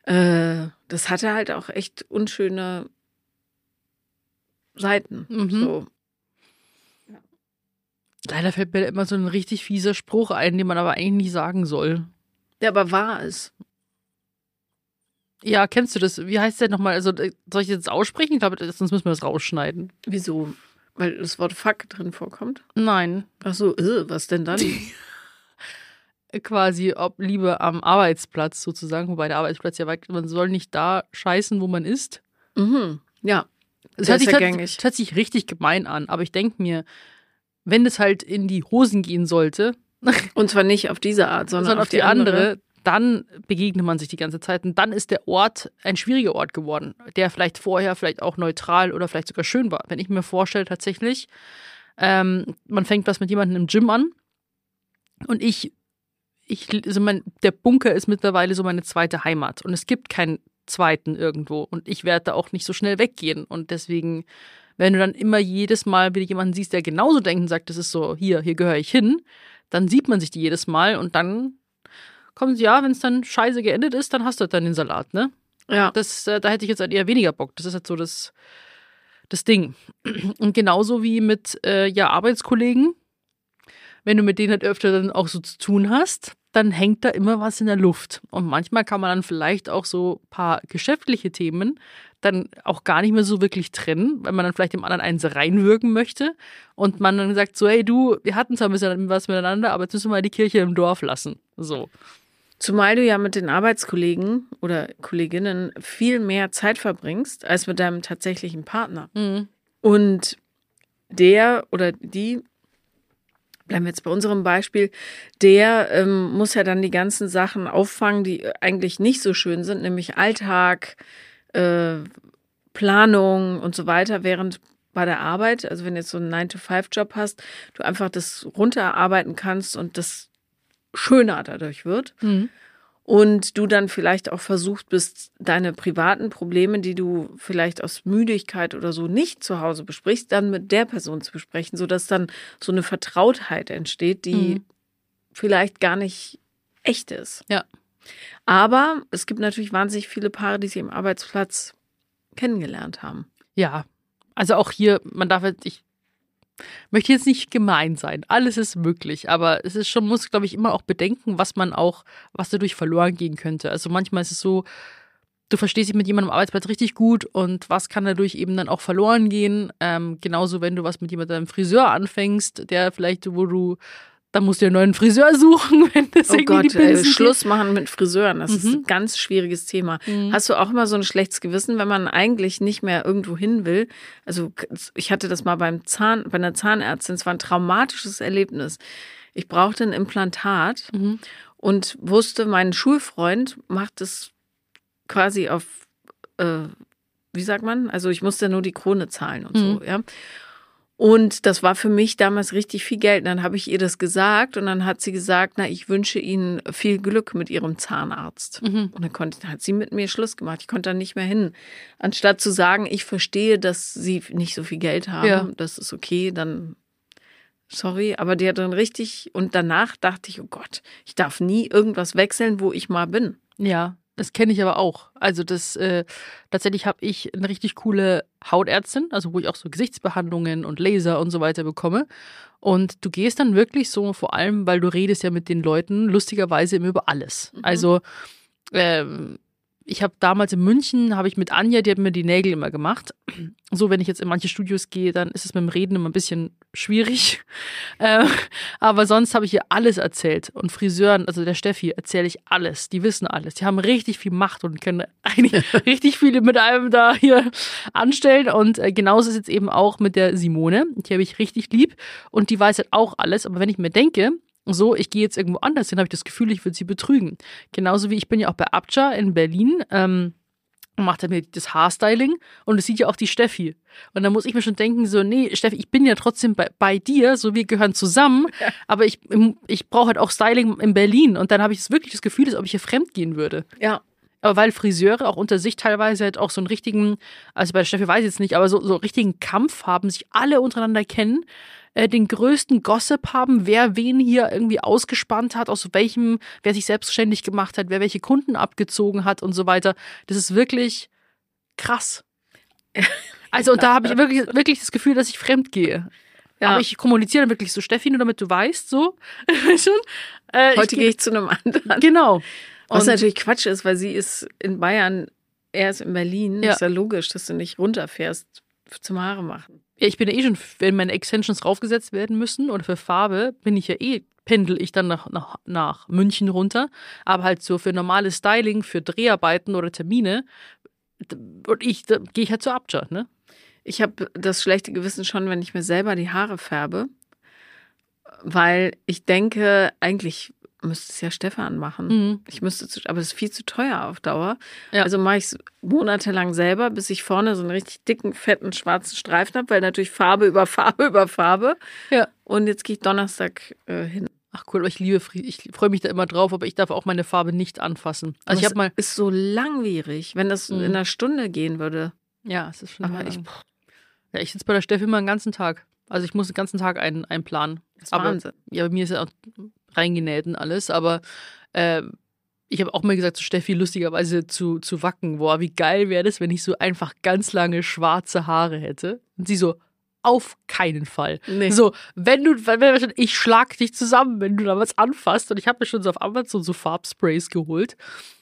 äh, das hatte halt auch echt unschöne Seiten. Mhm. So. Leider fällt mir immer so ein richtig fieser Spruch ein, den man aber eigentlich nicht sagen soll. Der aber war es. Ja, kennst du das? Wie heißt der nochmal? Also, äh, soll ich das jetzt aussprechen? Ich glaube, sonst müssen wir das rausschneiden. Wieso? Weil das Wort Fuck drin vorkommt? Nein. Ach so, äh, was denn dann? Quasi, ob Liebe am Arbeitsplatz sozusagen, wobei der Arbeitsplatz ja weit, man soll nicht da scheißen, wo man ist. mhm. Ja, Es Der hört, ist sich ja hört sich richtig gemein an, aber ich denke mir, wenn es halt in die Hosen gehen sollte, und zwar nicht auf diese Art, sondern, sondern auf die, andere, dann begegnet man sich die ganze Zeit. Und dann ist der Ort ein schwieriger Ort geworden, der vielleicht vorher vielleicht auch neutral oder vielleicht sogar schön war. Wenn ich mir vorstelle, tatsächlich, ähm, man fängt was mit jemandem im Gym an und ich, ich also mein, der Bunker ist mittlerweile so meine zweite Heimat und es gibt keinen zweiten irgendwo und ich werde da auch nicht so schnell weggehen und deswegen wenn du dann immer jedes Mal wieder jemanden siehst, der genauso denkt und sagt, das ist so, hier, hier gehöre ich hin, dann sieht man sich die jedes Mal und dann kommen sie, ja, wenn es dann scheiße geendet ist, dann hast du halt dann den Salat, ne? Ja, Das, äh, da hätte ich jetzt halt eher weniger Bock. Das ist halt so das, das Ding. Und genauso wie mit äh, ja, Arbeitskollegen, wenn du mit denen halt öfter dann auch so zu tun hast, dann hängt da immer was in der Luft. Und manchmal kann man dann vielleicht auch so ein paar geschäftliche Themen dann auch gar nicht mehr so wirklich trennen, weil man dann vielleicht dem anderen eins reinwirken möchte und man dann sagt so, hey du, wir hatten zwar ein bisschen was miteinander, aber jetzt müssen wir mal die Kirche im Dorf lassen. So. Zumal du ja mit den Arbeitskollegen oder Kolleginnen viel mehr Zeit verbringst als mit deinem tatsächlichen Partner. Mhm. Und der oder die, bleiben wir jetzt bei unserem Beispiel, der ähm, muss ja dann die ganzen Sachen auffangen, die eigentlich nicht so schön sind, nämlich Alltag, äh, Planung und so weiter, während bei der Arbeit, also wenn du jetzt so einen 9-to-5-Job hast, du einfach das runterarbeiten kannst und das schöner dadurch wird. Mhm. Und du dann vielleicht auch versucht bist, deine privaten Probleme, die du vielleicht aus Müdigkeit oder so nicht zu Hause besprichst, dann mit der Person zu besprechen, sodass dann so eine Vertrautheit entsteht, die Mhm. vielleicht gar nicht echt ist. Ja. Aber es gibt natürlich wahnsinnig viele Paare, die sich am Arbeitsplatz kennengelernt haben. Ja, also auch hier, man darf jetzt, ich möchte jetzt nicht gemein sein. Alles ist möglich, aber es ist schon, muss, glaube ich, immer auch bedenken, was man auch, was dadurch verloren gehen könnte. Also manchmal ist es so, du verstehst dich mit jemandem am Arbeitsplatz richtig gut und was kann dadurch eben dann auch verloren gehen. Ähm, genauso, wenn du was mit jemandem Friseur anfängst, der vielleicht, wo du, dann musst du dir einen neuen Friseur suchen, wenn das Oh irgendwie Gott, die ey, Binsen Schluss machen mit Friseuren, das ist Mhm. ein ganz schwieriges Thema. Mhm. Hast du auch immer so ein schlechtes Gewissen, wenn man eigentlich nicht mehr irgendwo hin will? Also ich hatte das mal beim Zahn, bei einer Zahnärztin, es war ein traumatisches Erlebnis. Ich brauchte ein Implantat Mhm. und wusste, mein Schulfreund macht es quasi auf, äh, wie sagt man? Also ich musste nur die Krone zahlen und so, Mhm. ja. Und das war für mich damals richtig viel Geld. Und dann habe ich ihr das gesagt und dann hat sie gesagt, na, ich wünsche Ihnen viel Glück mit Ihrem Zahnarzt. Mhm. Und dann konnte, dann hat sie mit mir Schluss gemacht. Ich konnte da nicht mehr hin. Anstatt zu sagen, ich verstehe, dass Sie nicht so viel Geld haben, Ja. das ist okay, dann sorry, aber die hat dann richtig und danach dachte ich, oh Gott, ich darf nie irgendwas wechseln, wo ich mal bin. Ja, das kenne ich aber auch. Also das äh, tatsächlich habe ich eine richtig coole Hautärztin, also wo ich auch so Gesichtsbehandlungen und Laser und so weiter bekomme. Und du gehst dann wirklich so, vor allem, weil du redest ja mit den Leuten lustigerweise immer über alles. Also ähm, ich habe damals in München, habe ich mit Anja, die hat mir die Nägel immer gemacht. So, wenn ich jetzt in manche Studios gehe, dann ist es mit dem Reden immer ein bisschen schwierig. Äh, aber sonst habe ich ihr alles erzählt. Und Friseuren, also der Steffi, erzähle ich alles. Die wissen alles. Die haben richtig viel Macht und können eigentlich richtig viele mit einem da hier anstellen. Und äh, genauso ist es jetzt eben auch mit der Simone. Die habe ich richtig lieb. Und die weiß halt auch alles. Aber wenn ich mir denke, so, ich gehe jetzt irgendwo anders hin, habe ich das Gefühl, ich würde sie betrügen. Genauso wie ich bin ja auch bei Abja in Berlin. Ähm, und macht er mir das Haarstyling und es sieht ja auch die Steffi. Und dann muss ich mir schon denken, so, nee, Steffi, ich bin ja trotzdem bei, bei dir, so wir gehören zusammen, aber ich, ich brauche halt auch Styling in Berlin. Und dann habe ich wirklich das Gefühl, als ob ich hier fremd gehen würde. Ja. Aber weil Friseure auch unter sich teilweise halt auch so einen richtigen, also bei der Steffi weiß ich jetzt nicht, aber so, so richtigen Kampf haben, sich alle untereinander kennen, äh, den größten Gossip haben, wer wen hier irgendwie ausgespannt hat, aus welchem, wer sich selbstständig gemacht hat, wer welche Kunden abgezogen hat und so weiter. Das ist wirklich krass. Also, und da habe ich wirklich, wirklich das Gefühl, dass ich fremd gehe. Ja. Aber ich kommuniziere dann wirklich so, Steffi, nur damit du weißt, so. Schon. Äh, Heute gehe ich zu einem anderen. Genau. Was Und- natürlich Quatsch ist, weil sie ist in Bayern, er ist in Berlin. Ja. Ist ja logisch, dass du nicht runterfährst zum Haare machen. Ja, ich bin ja eh schon, wenn meine Extensions raufgesetzt werden müssen oder für Farbe, bin ich ja eh, pendel ich dann nach, nach, nach München runter. Aber halt so für normales Styling, für Dreharbeiten oder Termine, und ich, da gehe ich halt zur Abja, ne? Ich habe das schlechte Gewissen schon, wenn ich mir selber die Haare färbe, weil ich denke, eigentlich müsste es ja Stefan machen. Mhm. Ich müsste, zu, aber es ist viel zu teuer auf Dauer. Ja. Also mache ich es monatelang selber, bis ich vorne so einen richtig dicken, fetten, schwarzen Streifen habe, weil natürlich Farbe über Farbe über Farbe. Ja. Und jetzt gehe ich Donnerstag äh, hin. Ach cool, aber ich liebe, ich freue mich da immer drauf, aber ich darf auch meine Farbe nicht anfassen. Also ich Aber habe mal, es ist so langwierig, wenn das Mhm. in einer Stunde gehen würde. ja, es ist schon Aber ich, ja, ich sitze bei der Steffi immer den ganzen Tag. Also ich muss den ganzen Tag einen, einplanen. das ist Aber- Wahnsinn. Ja, bei mir ist ja auch reingenäht und alles, aber äh, ich habe auch mal gesagt zu Steffi, lustigerweise zu, zu wacken, boah, wie geil wäre das, wenn ich so einfach ganz lange schwarze Haare hätte. Und sie so, auf keinen Fall. Nee. So, wenn du, wenn, wenn, ich schlag dich zusammen, wenn du da was anfasst. Und ich habe mir schon so auf Amazon so Farbsprays geholt.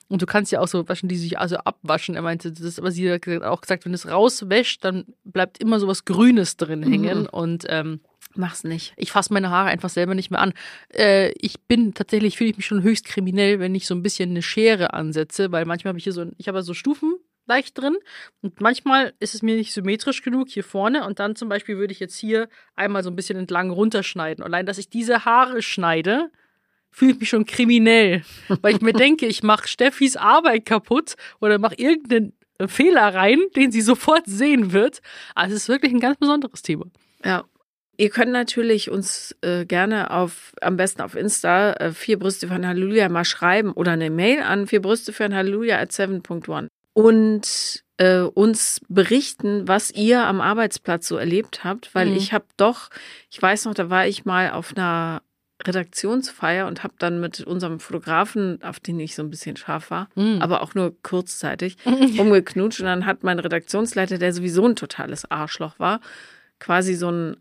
Und du kannst ja auch so waschen, die sich also abwaschen. Er meinte, das aber sie hat auch gesagt, wenn es rauswäscht, dann bleibt immer so was Grünes drin hängen. Und ähm, Mach's nicht. ich fasse meine Haare einfach selber nicht mehr an. Äh, ich bin tatsächlich, fühle ich mich schon höchst kriminell, wenn ich so ein bisschen eine Schere ansetze, weil manchmal habe ich hier so, ich habe ja so Stufen leicht drin und manchmal ist es mir nicht symmetrisch genug hier vorne und dann zum Beispiel würde ich jetzt hier einmal so ein bisschen entlang runterschneiden. Allein, dass ich diese Haare schneide, fühle ich mich schon kriminell, weil ich mir denke, ich mache Steffis Arbeit kaputt oder mache irgendeinen Fehler rein, den sie sofort sehen wird. Also es ist wirklich ein ganz besonderes Thema. Ja. Ihr könnt natürlich uns äh, gerne auf, am besten auf Insta, äh, vier Brüste für ein Halleluja mal schreiben oder eine Mail an vier Brüste für ein Halleluja at 7.1 und äh, uns berichten, was ihr am Arbeitsplatz so erlebt habt, weil Mhm. ich habe doch, ich weiß noch, da war ich mal auf einer Redaktionsfeier und habe dann mit unserem Fotografen, auf den ich so ein bisschen scharf war, Mhm. aber auch nur kurzzeitig, rumgeknutscht und dann hat mein Redaktionsleiter, der sowieso ein totales Arschloch war, quasi so einen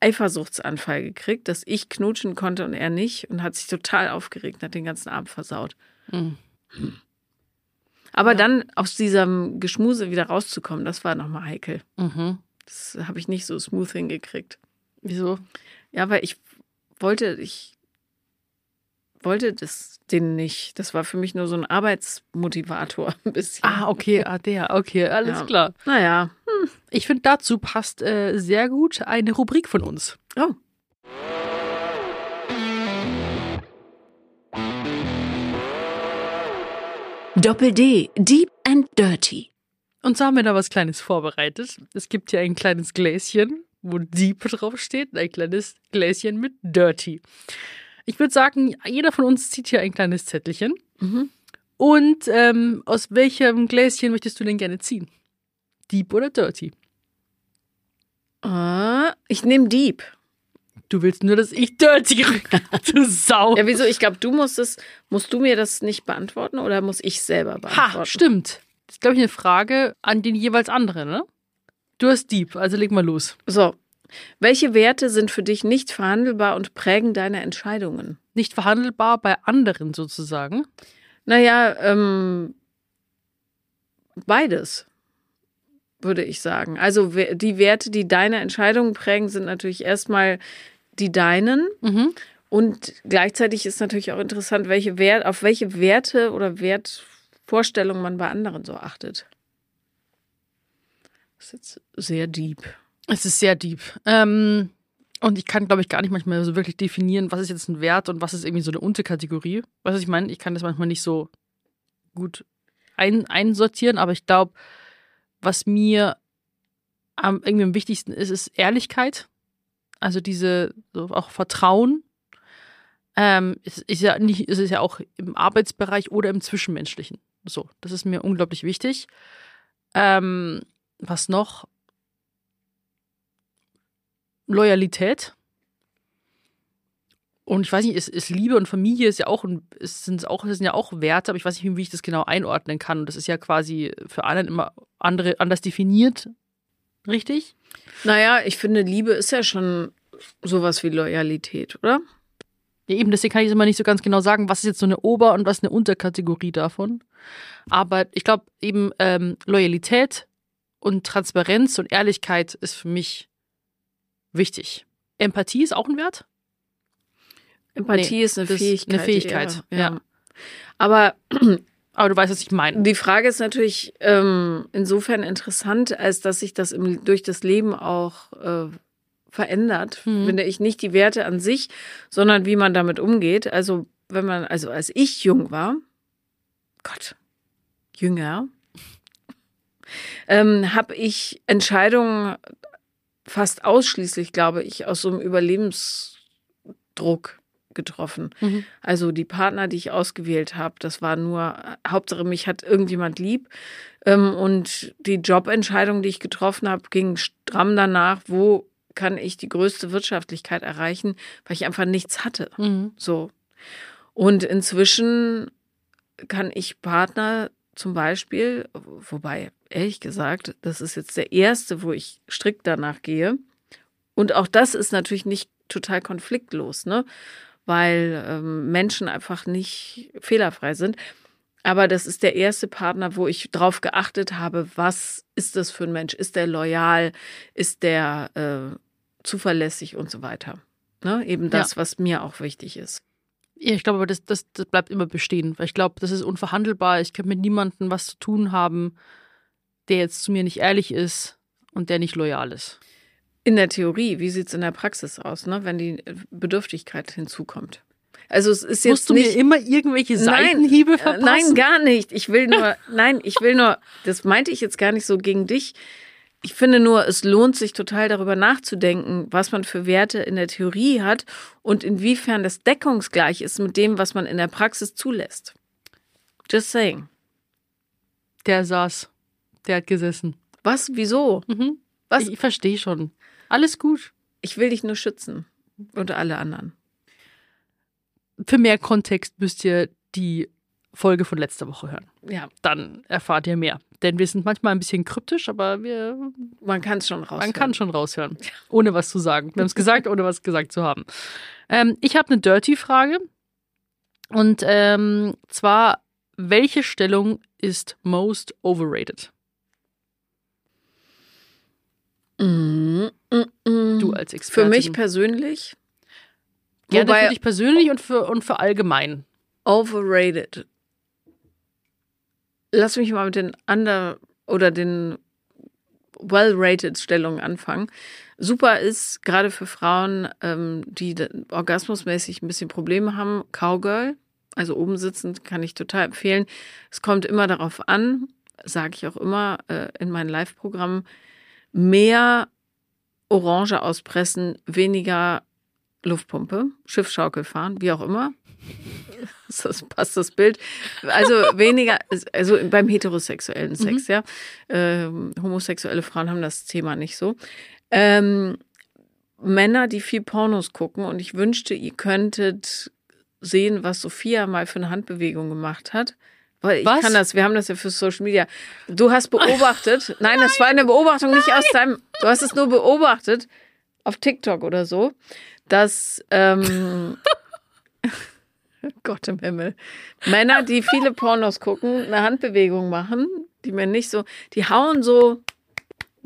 Eifersuchtsanfall gekriegt, dass ich knutschen konnte und er nicht und hat sich total aufgeregt, hat den ganzen Abend versaut. Mhm. Aber dann aus diesem Geschmuse wieder rauszukommen, das war nochmal heikel. Mhm. Das habe ich nicht so smooth hingekriegt. Wieso? Ja, weil ich wollte, ich wollte das den nicht. Das war für mich nur so ein Arbeitsmotivator ein bisschen. Ah, okay, ah, der, okay, alles Ja. klar. Naja. Ich finde, dazu passt äh, sehr gut eine Rubrik von uns. Oh. Doppel D. Deep and Dirty. Und so haben wir da was Kleines vorbereitet. Es gibt hier ein kleines Gläschen, wo Deep draufsteht, und ein kleines Gläschen mit Dirty. Ich würde sagen, jeder von uns zieht hier ein kleines Zettelchen. Mhm. Und ähm, aus welchem Gläschen möchtest du denn gerne ziehen? Deep oder Dirty? Ah, ich nehme Dieb. Du willst nur, dass ich Dirty. Du Sau. Ja, wieso? Ich glaube, du musst es, musst du mir das nicht beantworten oder muss ich selber beantworten? Ha, stimmt. Das ist, glaube ich, eine Frage an den jeweils anderen, ne? Du hast Deep, also leg mal los. So. Welche Werte sind für dich nicht verhandelbar und prägen deine Entscheidungen? Nicht verhandelbar bei anderen sozusagen. Naja, ähm, beides, würde ich sagen. Also die Werte, die deine Entscheidungen prägen, sind natürlich erstmal die deinen. Mhm. Und gleichzeitig ist natürlich auch interessant, welche Wert, auf welche Werte oder Wertvorstellungen man bei anderen so achtet. Das ist jetzt sehr deep. Es ist sehr deep. Ähm, und ich kann, glaube ich, gar nicht manchmal so wirklich definieren, was ist jetzt ein Wert und was ist irgendwie so eine Unterkategorie. Was ich meine, ich kann das manchmal nicht so gut ein, einsortieren, aber ich glaube, was mir am irgendwie am wichtigsten ist, ist Ehrlichkeit. Also diese, so auch Vertrauen. Ähm, es ist ja nicht, es ist ja auch im Arbeitsbereich oder im Zwischenmenschlichen. So, das ist mir unglaublich wichtig. Ähm, was noch? Loyalität. Und ich weiß nicht, ist, ist Liebe und Familie ist ja auch, ist, sind auch, sind ja auch Werte, aber ich weiß nicht, wie ich das genau einordnen kann. Und das ist ja quasi für alle immer andere, anders definiert. Richtig? Naja, ich finde, Liebe ist ja schon sowas wie Loyalität, oder? Ja, eben, deswegen kann ich immer nicht so ganz genau sagen, was ist jetzt so eine Ober- und was ist eine Unterkategorie davon. Aber ich glaube eben, ähm, Loyalität und Transparenz und Ehrlichkeit ist für mich wichtig. Empathie ist auch ein Wert? Empathie Nee, ist eine ist eine Fähigkeit. Fähigkeit, eher, ja. Aber Aber du weißt, was ich meine. die Frage ist natürlich ähm, insofern interessant, als dass sich das im, durch das Leben auch äh, verändert. Mhm. Finde ich nicht die Werte an sich, sondern wie man damit umgeht. Also wenn man, also als ich jung war, Gott, jünger, ähm, habe ich Entscheidungen fast ausschließlich, glaube ich, aus so einem Überlebensdruck getroffen. Mhm. Also die Partner, die ich ausgewählt habe, das war nur, Hauptsache mich hat irgendjemand lieb. Ähm, und die Jobentscheidung, die ich getroffen habe, ging stramm danach, wo kann ich die größte Wirtschaftlichkeit erreichen, weil ich einfach nichts hatte. Mhm. So. Und inzwischen kann ich Partner zum Beispiel, wobei, ehrlich gesagt, das ist jetzt der erste, wo ich strikt danach gehe Und auch das ist natürlich nicht total konfliktlos, ne? Weil ähm, Menschen einfach nicht fehlerfrei sind. Aber das ist der erste Partner, wo ich drauf geachtet habe, was ist das für ein Mensch? Ist der loyal? Ist der äh, zuverlässig und so weiter? Ne? Eben das, was mir auch wichtig ist. Ja, ich glaube aber, das, das, das bleibt immer bestehen, weil ich glaube, das ist unverhandelbar. Ich kann mit niemandem was zu tun haben, der jetzt zu mir nicht ehrlich ist und der nicht loyal ist. In der Theorie, wie sieht es in der Praxis aus, ne? wenn die Bedürftigkeit hinzukommt? Also es ist jetzt Musst du nicht, mir immer irgendwelche Seitenhiebe Äh, verpassen? Nein, gar nicht. Ich will nur, nein, ich will nur, das meinte ich jetzt gar nicht so gegen dich. Ich finde nur, es lohnt sich total darüber nachzudenken, was man für Werte in der Theorie hat und inwiefern das deckungsgleich ist mit dem, was man in der Praxis zulässt. Just saying. Der saß. Der hat gesessen. Was? Wieso? Mhm. Was? Ich, ich verstehe schon. Alles gut. Ich will dich nur schützen. Und alle anderen. Für mehr Kontext müsst ihr die Folge von letzter Woche hören. Ja, Dann erfahrt ihr mehr. Denn wir sind manchmal ein bisschen kryptisch, aber wir, man kann es schon raus. man kann schon raushören, ohne was zu sagen. Wir haben es gesagt, ohne was gesagt zu haben. Ähm, ich habe eine Dirty-Frage. Und ähm, zwar, welche Stellung ist most overrated? Mm, mm, mm. Du als Für Expertin. mich persönlich. Gerne wobei- für dich persönlich und für, und für allgemein. Overrated. Lass mich mal mit den under oder den well-rated Stellungen anfangen. Super ist gerade für Frauen, ähm, die orgasmusmäßig ein bisschen Probleme haben, Cowgirl, also oben sitzend, kann ich total empfehlen. Es kommt immer darauf an, sage ich auch immer äh, in meinen Live-Programmen, mehr Orange auspressen, weniger Luftpumpe, Schiffschaukel fahren, wie auch immer. Das passt das Bild. Also weniger, also beim heterosexuellen Sex, ja. Ähm, homosexuelle Frauen haben das Thema nicht so. Ähm, Männer, die viel Pornos gucken und ich wünschte, ihr könntet sehen, was Sophia mal für eine Handbewegung gemacht hat. Weil ich Was? kann das, wir haben das ja für Social Media. Du hast beobachtet, nein, das war eine Beobachtung nicht aus deinem, du hast es nur beobachtet auf TikTok oder so, dass ähm, Gott im Himmel. Männer, die viele Pornos gucken, eine Handbewegung machen, die mir nicht so, die hauen so,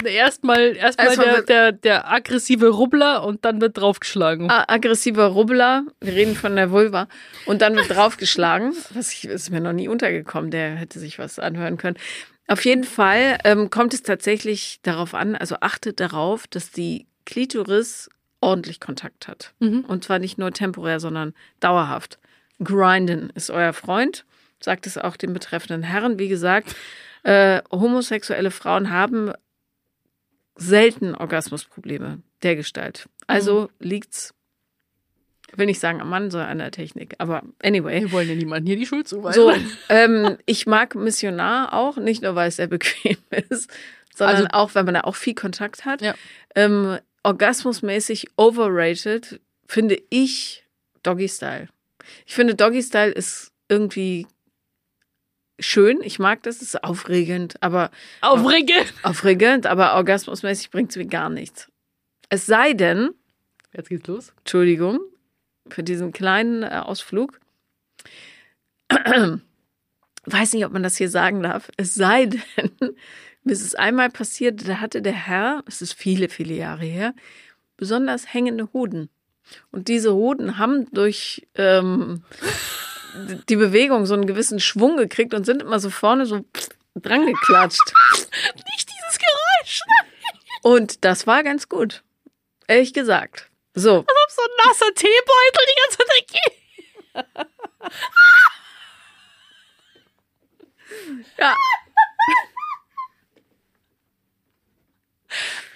Erstmal Erstmal der, der, der aggressive Rubbler und dann wird draufgeschlagen. a- aggressiver Rubbler, wir reden von der Vulva, und dann wird draufgeschlagen. Ich, ist mir noch nie untergekommen, der hätte sich was anhören können. Auf jeden Fall ähm, kommt es tatsächlich darauf an, also achtet darauf, dass die Klitoris ordentlich Kontakt hat. Mhm. Und zwar nicht nur temporär, sondern dauerhaft. Grinden ist euer Freund, sagt es auch den betreffenden Herren. Wie gesagt, äh, homosexuelle Frauen haben selten Orgasmusprobleme der Gestalt. Also liegt's, will nicht sagen am Mann, sondern an der Technik. Aber anyway. Wir wollen ja niemandem hier die Schuld zuweisen. So, ähm, ich mag Missionar auch, nicht nur weil es sehr bequem ist, sondern Also- auch, weil man da auch viel Kontakt hat. Ja. Ähm, orgasmusmäßig overrated finde ich Doggy Style. Ich finde Doggy Style ist irgendwie schön. Ich mag das, es ist aufregend, aber Aufregend. aufregend, aber orgasmusmäßig bringt es mir gar nichts. Es sei denn, Jetzt geht's los. Entschuldigung für diesen kleinen äh, Ausflug. Weiß nicht, ob man das hier sagen darf. Es sei denn, mir ist es einmal passiert, da hatte der Herr, es ist viele, viele Jahre her, besonders hängende Hoden. Und diese Hoden haben durch ähm, die Bewegung so einen gewissen Schwung gekriegt und sind immer so vorne so dran geklatscht. Nicht dieses Geräusch. Und das war ganz gut. Ehrlich gesagt. So. Als ob so ein nasser Teebeutel die ganze Zeit geht. Ja.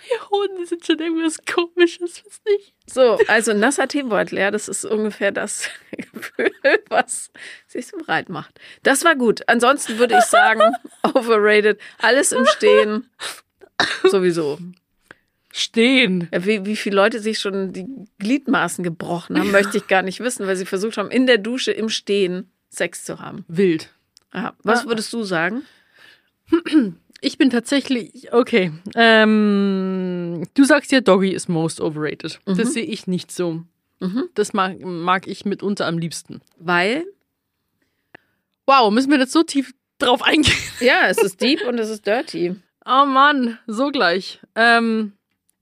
Die Hunde sind schon irgendwas komisches, was nicht. So, also nasser Teebeutel, ja, das ist ungefähr das Gefühl, was sich so breit macht. Das war gut. Ansonsten würde ich sagen, overrated, alles im Stehen. Sowieso. Stehen. Ja, wie, wie viele Leute sich schon die Gliedmaßen gebrochen haben, möchte ich gar nicht wissen, weil sie versucht haben, in der Dusche im Stehen Sex zu haben. Wild. Ja, was würdest du sagen? Ich bin tatsächlich, okay. Ähm, du sagst ja, Doggy ist most overrated. Das sehe ich nicht so. Mhm. Das mag, mag ich mitunter am liebsten. Weil, Wow, müssen wir jetzt so tief drauf eingehen? ja, es ist deep und es ist dirty. Oh Mann, so gleich. Ähm,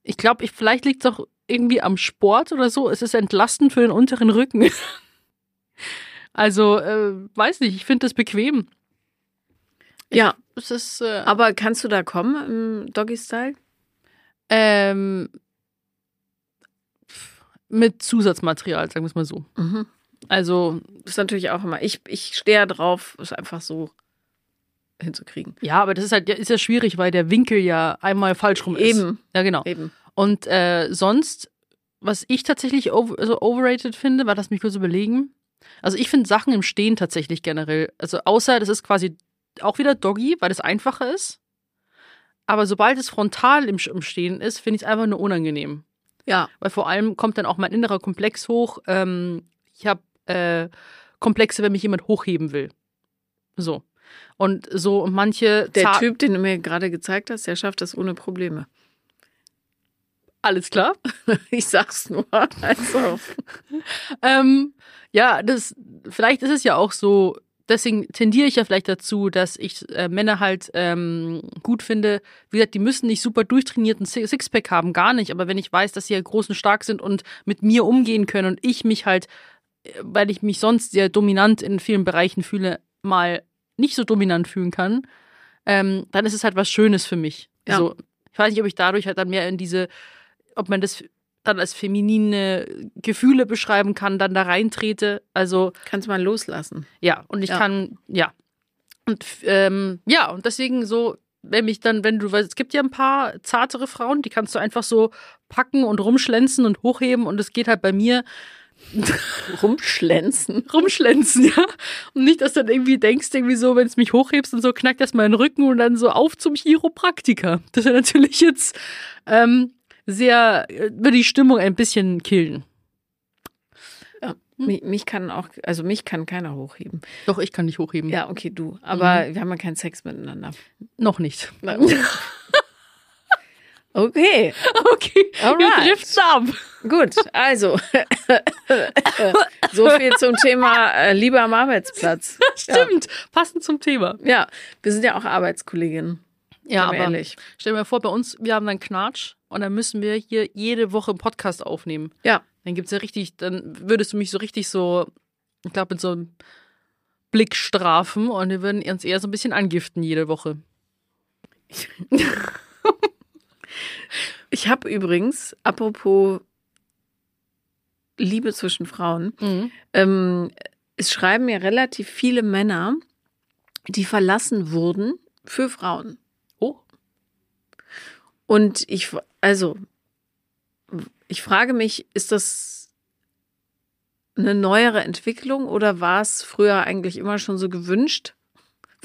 ich glaube, ich, vielleicht liegt es auch irgendwie am Sport oder so. Es ist entlastend für den unteren Rücken. also, äh, weiß nicht, ich finde das bequem. Ja, Es ist, äh, aber kannst du da kommen im Doggy-Style? ähm, mit Zusatzmaterial, sagen wir es mal so. Mhm. Also, Das ist natürlich auch immer. Ich, ich stehe ja drauf, es einfach so hinzukriegen. ja, aber das ist halt, ja, ist ja schwierig, weil der Winkel ja einmal falsch rum ist. Eben. Ja, genau. Eben. Und äh, sonst, was ich tatsächlich over, also overrated finde, war das mich kurz überlegen. Also ich finde Sachen im Stehen tatsächlich generell, also außer das ist quasi auch wieder Doggy, weil das einfacher ist. Aber sobald es frontal im, im Stehen ist, finde ich es einfach nur unangenehm. Ja. Weil vor allem kommt dann auch mein innerer Komplex hoch. Ähm, ich habe äh, Komplexe, wenn mich jemand hochheben will. So. Und so manche Der Za- Typ, den du mir gerade gezeigt hast, der schafft das ohne Probleme. Alles klar. Ich sag's nur. Also. Ähm, ja, das, vielleicht ist es ja auch so, deswegen tendiere ich ja vielleicht dazu, dass ich äh, Männer halt ähm, gut finde. Wie gesagt, die müssen nicht super durchtrainierten Si- Sixpack haben, gar nicht. Aber wenn ich weiß, dass sie ja groß und stark sind und mit mir umgehen können und ich mich halt, äh, weil ich mich sonst sehr dominant in vielen Bereichen fühle, mal nicht so dominant fühlen kann, ähm, dann ist es halt was Schönes für mich. Ja. So, ich weiß nicht, ob ich dadurch halt dann mehr in diese, ob man das dann als feminine Gefühle beschreiben kann, dann da reintrete. Also Kannst mal loslassen. ja, und ich Ja. kann, ja. Und ähm, ja, und deswegen so, wenn mich dann, wenn du, weil es gibt ja ein paar zartere Frauen, die kannst du einfach so packen und rumschlänzen und hochheben und es geht halt bei mir Rumschlänzen. rumschlänzen, ja. Und nicht, dass du dann irgendwie denkst, irgendwie so, wenn es mich hochhebst und so, knackt das meinen Rücken und dann so auf zum Chiropraktiker. Das wäre natürlich jetzt ähm, sehr, äh, würde die Stimmung ein bisschen killen. Mich, mich kann auch, also mich kann keiner hochheben. Doch, ich kann nicht hochheben. Ja, okay, du. Aber wir haben ja keinen Sex miteinander. Noch nicht. Okay, Okay, Alright. wir driften ab. gut. Also, so viel zum Thema äh, Liebe am Arbeitsplatz. Stimmt, passend zum Thema. Ja, wir sind ja auch Arbeitskolleginnen. Ja, aber ehrlich. stell dir mal vor, bei uns, wir haben dann Knatsch und dann müssen wir hier jede Woche einen Podcast aufnehmen. Ja, Dann gibt's ja richtig, dann würdest du mich so richtig so, ich glaube, mit so einem Blick strafen und wir würden uns eher so ein bisschen angiften jede Woche. ich habe übrigens, apropos Liebe zwischen Frauen, ähm, es schreiben mir relativ viele Männer, die verlassen wurden für Frauen. Oh, Und ich, also, ich frage mich, ist das eine neuere Entwicklung oder war es früher eigentlich immer schon so gewünscht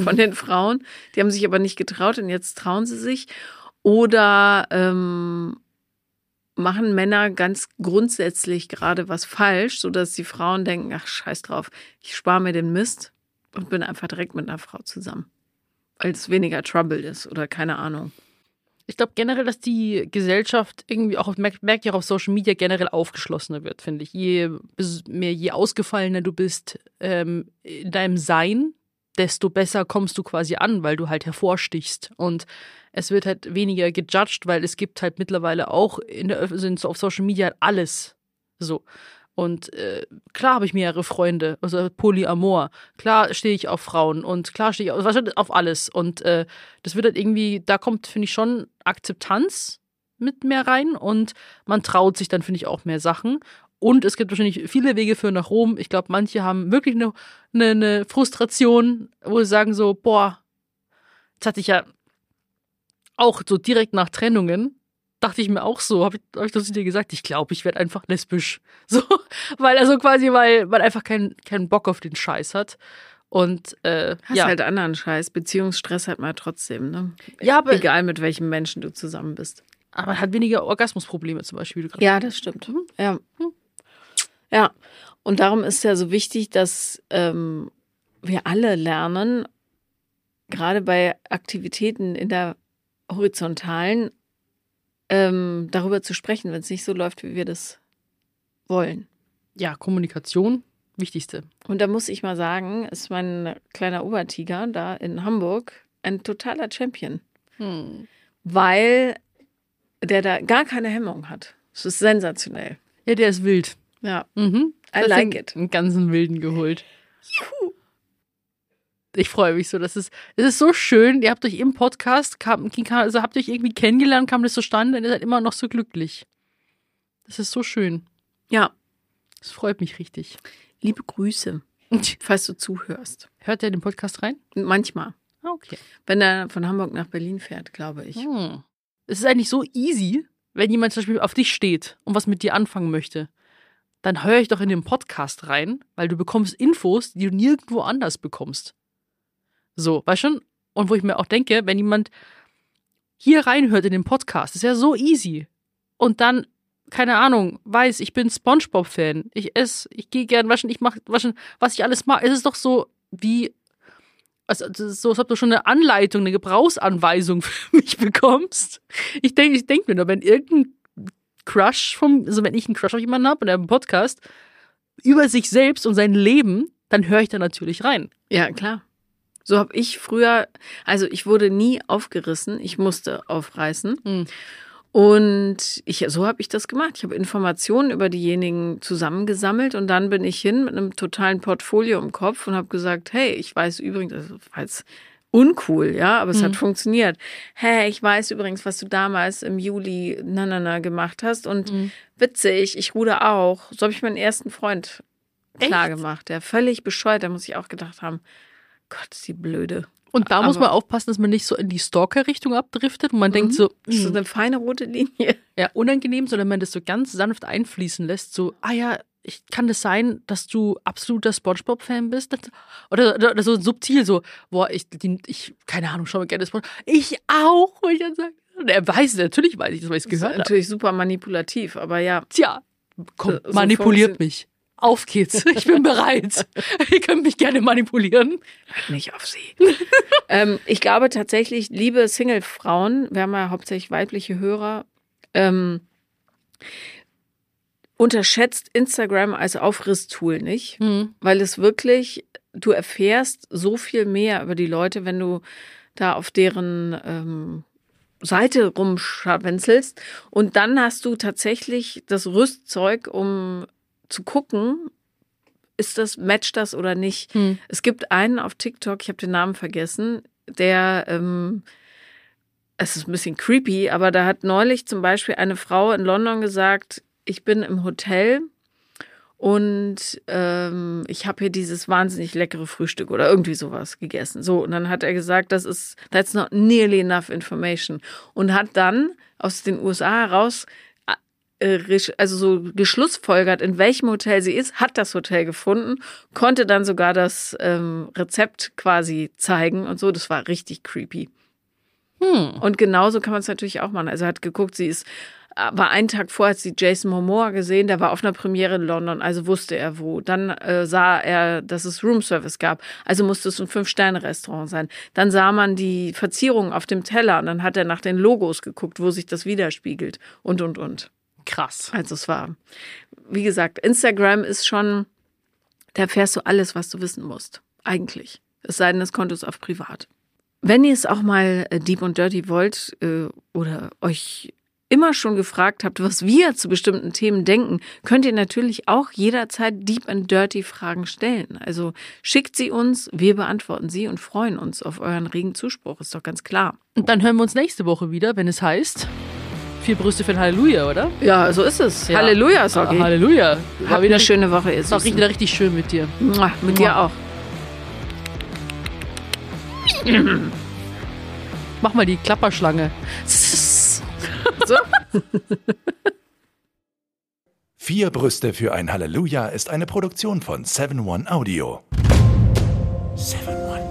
von den Frauen? Die haben sich aber nicht getraut und jetzt trauen sie sich. Oder ähm, machen Männer ganz grundsätzlich gerade was falsch, sodass die Frauen denken, ach scheiß drauf, ich spare mir den Mist und bin einfach direkt mit einer Frau zusammen. Weil es weniger Trouble ist oder keine Ahnung. Ich glaube generell, dass die Gesellschaft irgendwie auch, merkt, merkt ja auch auf Social Media generell aufgeschlossener wird, finde ich. Je mehr, je ausgefallener du bist ähm, in deinem Sein, desto besser kommst du quasi an, weil du halt hervorstichst. Und es wird halt weniger gejudged, weil es gibt halt mittlerweile auch in der also auf Social Media halt alles so. Und äh, klar habe ich mehrere Freunde, also Polyamor. Klar stehe ich auf Frauen und klar stehe ich auf, wahrscheinlich auf alles. Und äh, das wird halt irgendwie, da kommt, finde ich, schon Akzeptanz mit mehr rein und man traut sich dann, finde ich, auch mehr Sachen. Und es gibt wahrscheinlich viele Wege für nach Rom. Ich glaube, manche haben wirklich eine, eine, eine Frustration, wo sie sagen so, boah, jetzt hatte ich ja auch so direkt nach Trennungen, dachte ich mir auch so, habe ich, hab ich das zu dir gesagt, ich glaube, ich werde einfach lesbisch. So, weil also quasi, weil man einfach keinen keinen Bock auf den Scheiß hat. Und äh, Hast ja, halt anderen Scheiß. Beziehungsstress hat man trotzdem, ne? ja, aber, Egal mit welchem Menschen du zusammen bist. aber hat weniger Orgasmusprobleme zum Beispiel. Wie du gerade Ja, das stimmt. Ja. Ja. Und darum ist ja so wichtig, dass ähm, wir alle lernen, gerade bei Aktivitäten in der horizontalen ähm, darüber zu sprechen, wenn es nicht so läuft, wie wir das wollen. Ja, Kommunikation, wichtigste. Und da muss ich mal sagen, ist mein kleiner Obertiger da in Hamburg ein totaler Champion, Hm. weil der da gar keine Hemmung hat. Es ist sensationell. Ja, der ist wild. Ja, Mhm. I Das like sind it. Einen ganzen Wilden geholt. Ich freue mich so. Das ist, es ist so schön. Ihr habt euch im Podcast, kam, also habt ihr euch irgendwie kennengelernt, kam das zustande und ihr seid immer noch so glücklich. Das ist so schön. Ja, Das freut mich richtig. liebe Grüße, falls du zuhörst. Hört ihr den Podcast rein? Manchmal, Ah, okay. wenn er von Hamburg nach Berlin fährt, glaube ich. Hm. Es ist eigentlich so easy, wenn jemand zum Beispiel auf dich steht und was mit dir anfangen möchte. Dann höre ich doch in den Podcast rein, weil du bekommst Infos, die du nirgendwo anders bekommst. So, weißt schon? Und wo ich mir auch denke, wenn jemand hier reinhört in den Podcast, ist ja so easy. Und dann, keine Ahnung, weiß, ich bin Spongebob-Fan. Ich esse, ich gehe gern waschen, ich mache waschen, was ich alles mag. Es ist doch so wie also so, als ob du schon eine Anleitung, eine Gebrauchsanweisung für mich bekommst. Ich denke ich denk mir nur, wenn irgendein Crush vom, also wenn ich einen Crush auf jemanden habe und er einen Podcast über sich selbst und sein Leben, dann höre ich da natürlich rein. Ja, klar. So habe ich früher, also ich wurde nie aufgerissen, ich musste aufreißen. Hm. Und ich, so habe ich das gemacht. Ich habe Informationen über diejenigen zusammengesammelt und dann bin ich hin mit einem totalen Portfolio im Kopf und habe gesagt, hey, ich weiß übrigens, das war jetzt uncool, ja, aber es hat funktioniert. Hey, ich weiß übrigens, was du damals im Juli na na na gemacht hast und witzig, ich ruder auch. So habe ich meinen ersten Freund klar Echt? gemacht. Der völlig bescheuert, da muss ich auch gedacht haben, Gott, ist die blöde. Und da muss Aber- man aufpassen, dass man nicht so in die Stalker-Richtung abdriftet und man denkt so, Das ist hm, eine feine rote Linie. ja, unangenehm, sondern man das so ganz sanft einfließen lässt, so, ah ja, ich, kann das sein, dass du absoluter Spongebob-Fan bist? Oder, oder, oder so subtil, so, boah, ich, die, ich keine Ahnung, schau mal gerne Spongebob. Ich auch, wo ich dann sage, und er weiß, natürlich weiß ich das, weil ich es gehört habe. natürlich super manipulativ, aber ja. Tja, komm, So manipuliert mich. Auf geht's, ich bin bereit. Ihr könnt mich gerne manipulieren. Nicht auf sie. ähm, ich glaube tatsächlich, liebe Single-Frauen, wir haben ja hauptsächlich weibliche Hörer, ähm, unterschätzt Instagram als Aufrisstool nicht, Hm. weil es wirklich, du erfährst so viel mehr über die Leute, wenn du da auf deren ähm, Seite rumscharwenzelst und dann hast du tatsächlich das Rüstzeug, um zu gucken, ist das, matcht das oder nicht. Hm. Es gibt einen auf TikTok, ich habe den Namen vergessen, der, ähm, es ist ein bisschen creepy, aber da hat neulich zum Beispiel eine Frau in London gesagt, ich bin im Hotel und ähm, ich habe hier dieses wahnsinnig leckere Frühstück oder irgendwie sowas gegessen. So, und dann hat er gesagt, das ist, that's not nearly enough information. Und hat dann aus den USA heraus also so geschlussfolgert, in welchem Hotel sie ist, hat das Hotel gefunden, konnte dann sogar das ähm, Rezept quasi zeigen und so. Das war richtig creepy. Hm. Und genauso kann man es natürlich auch machen. Also hat geguckt, sie ist, äh, war einen Tag vorher, hat sie Jason Momoa gesehen, der war auf einer Premiere in London, also wusste er wo. Dann äh, sah er, dass es Roomservice gab, also musste es ein Fünf-Sterne-Restaurant sein. Dann sah man die Verzierungen auf dem Teller und dann hat er nach den Logos geguckt, wo sich das widerspiegelt und, und, und. Krass. Also es war, wie gesagt, Instagram ist schon, da erfährst du alles, was du wissen musst. Eigentlich. Es sei denn, das Konto ist auf privat. Wenn ihr es auch mal äh, deep und dirty wollt äh, oder euch immer schon gefragt habt, was wir zu bestimmten Themen denken, könnt ihr natürlich auch jederzeit deep and dirty Fragen stellen. Also schickt sie uns, wir beantworten sie und freuen uns auf euren regen Zuspruch, ist doch ganz klar. Und dann hören wir uns nächste Woche wieder, wenn es heißt, vier Brüste für ein Halleluja, oder? Ja, so ist es. Ja. Halleluja, Ah, Soggy. Halleluja. Habt eine schöne Woche, ihr War Süßen. richtig, richtig schön mit dir. Mua, Mit dir auch. Mach mal die Klapperschlange. So. Vier Brüste für ein Halleluja ist eine Produktion von 7-One Audio. 7-One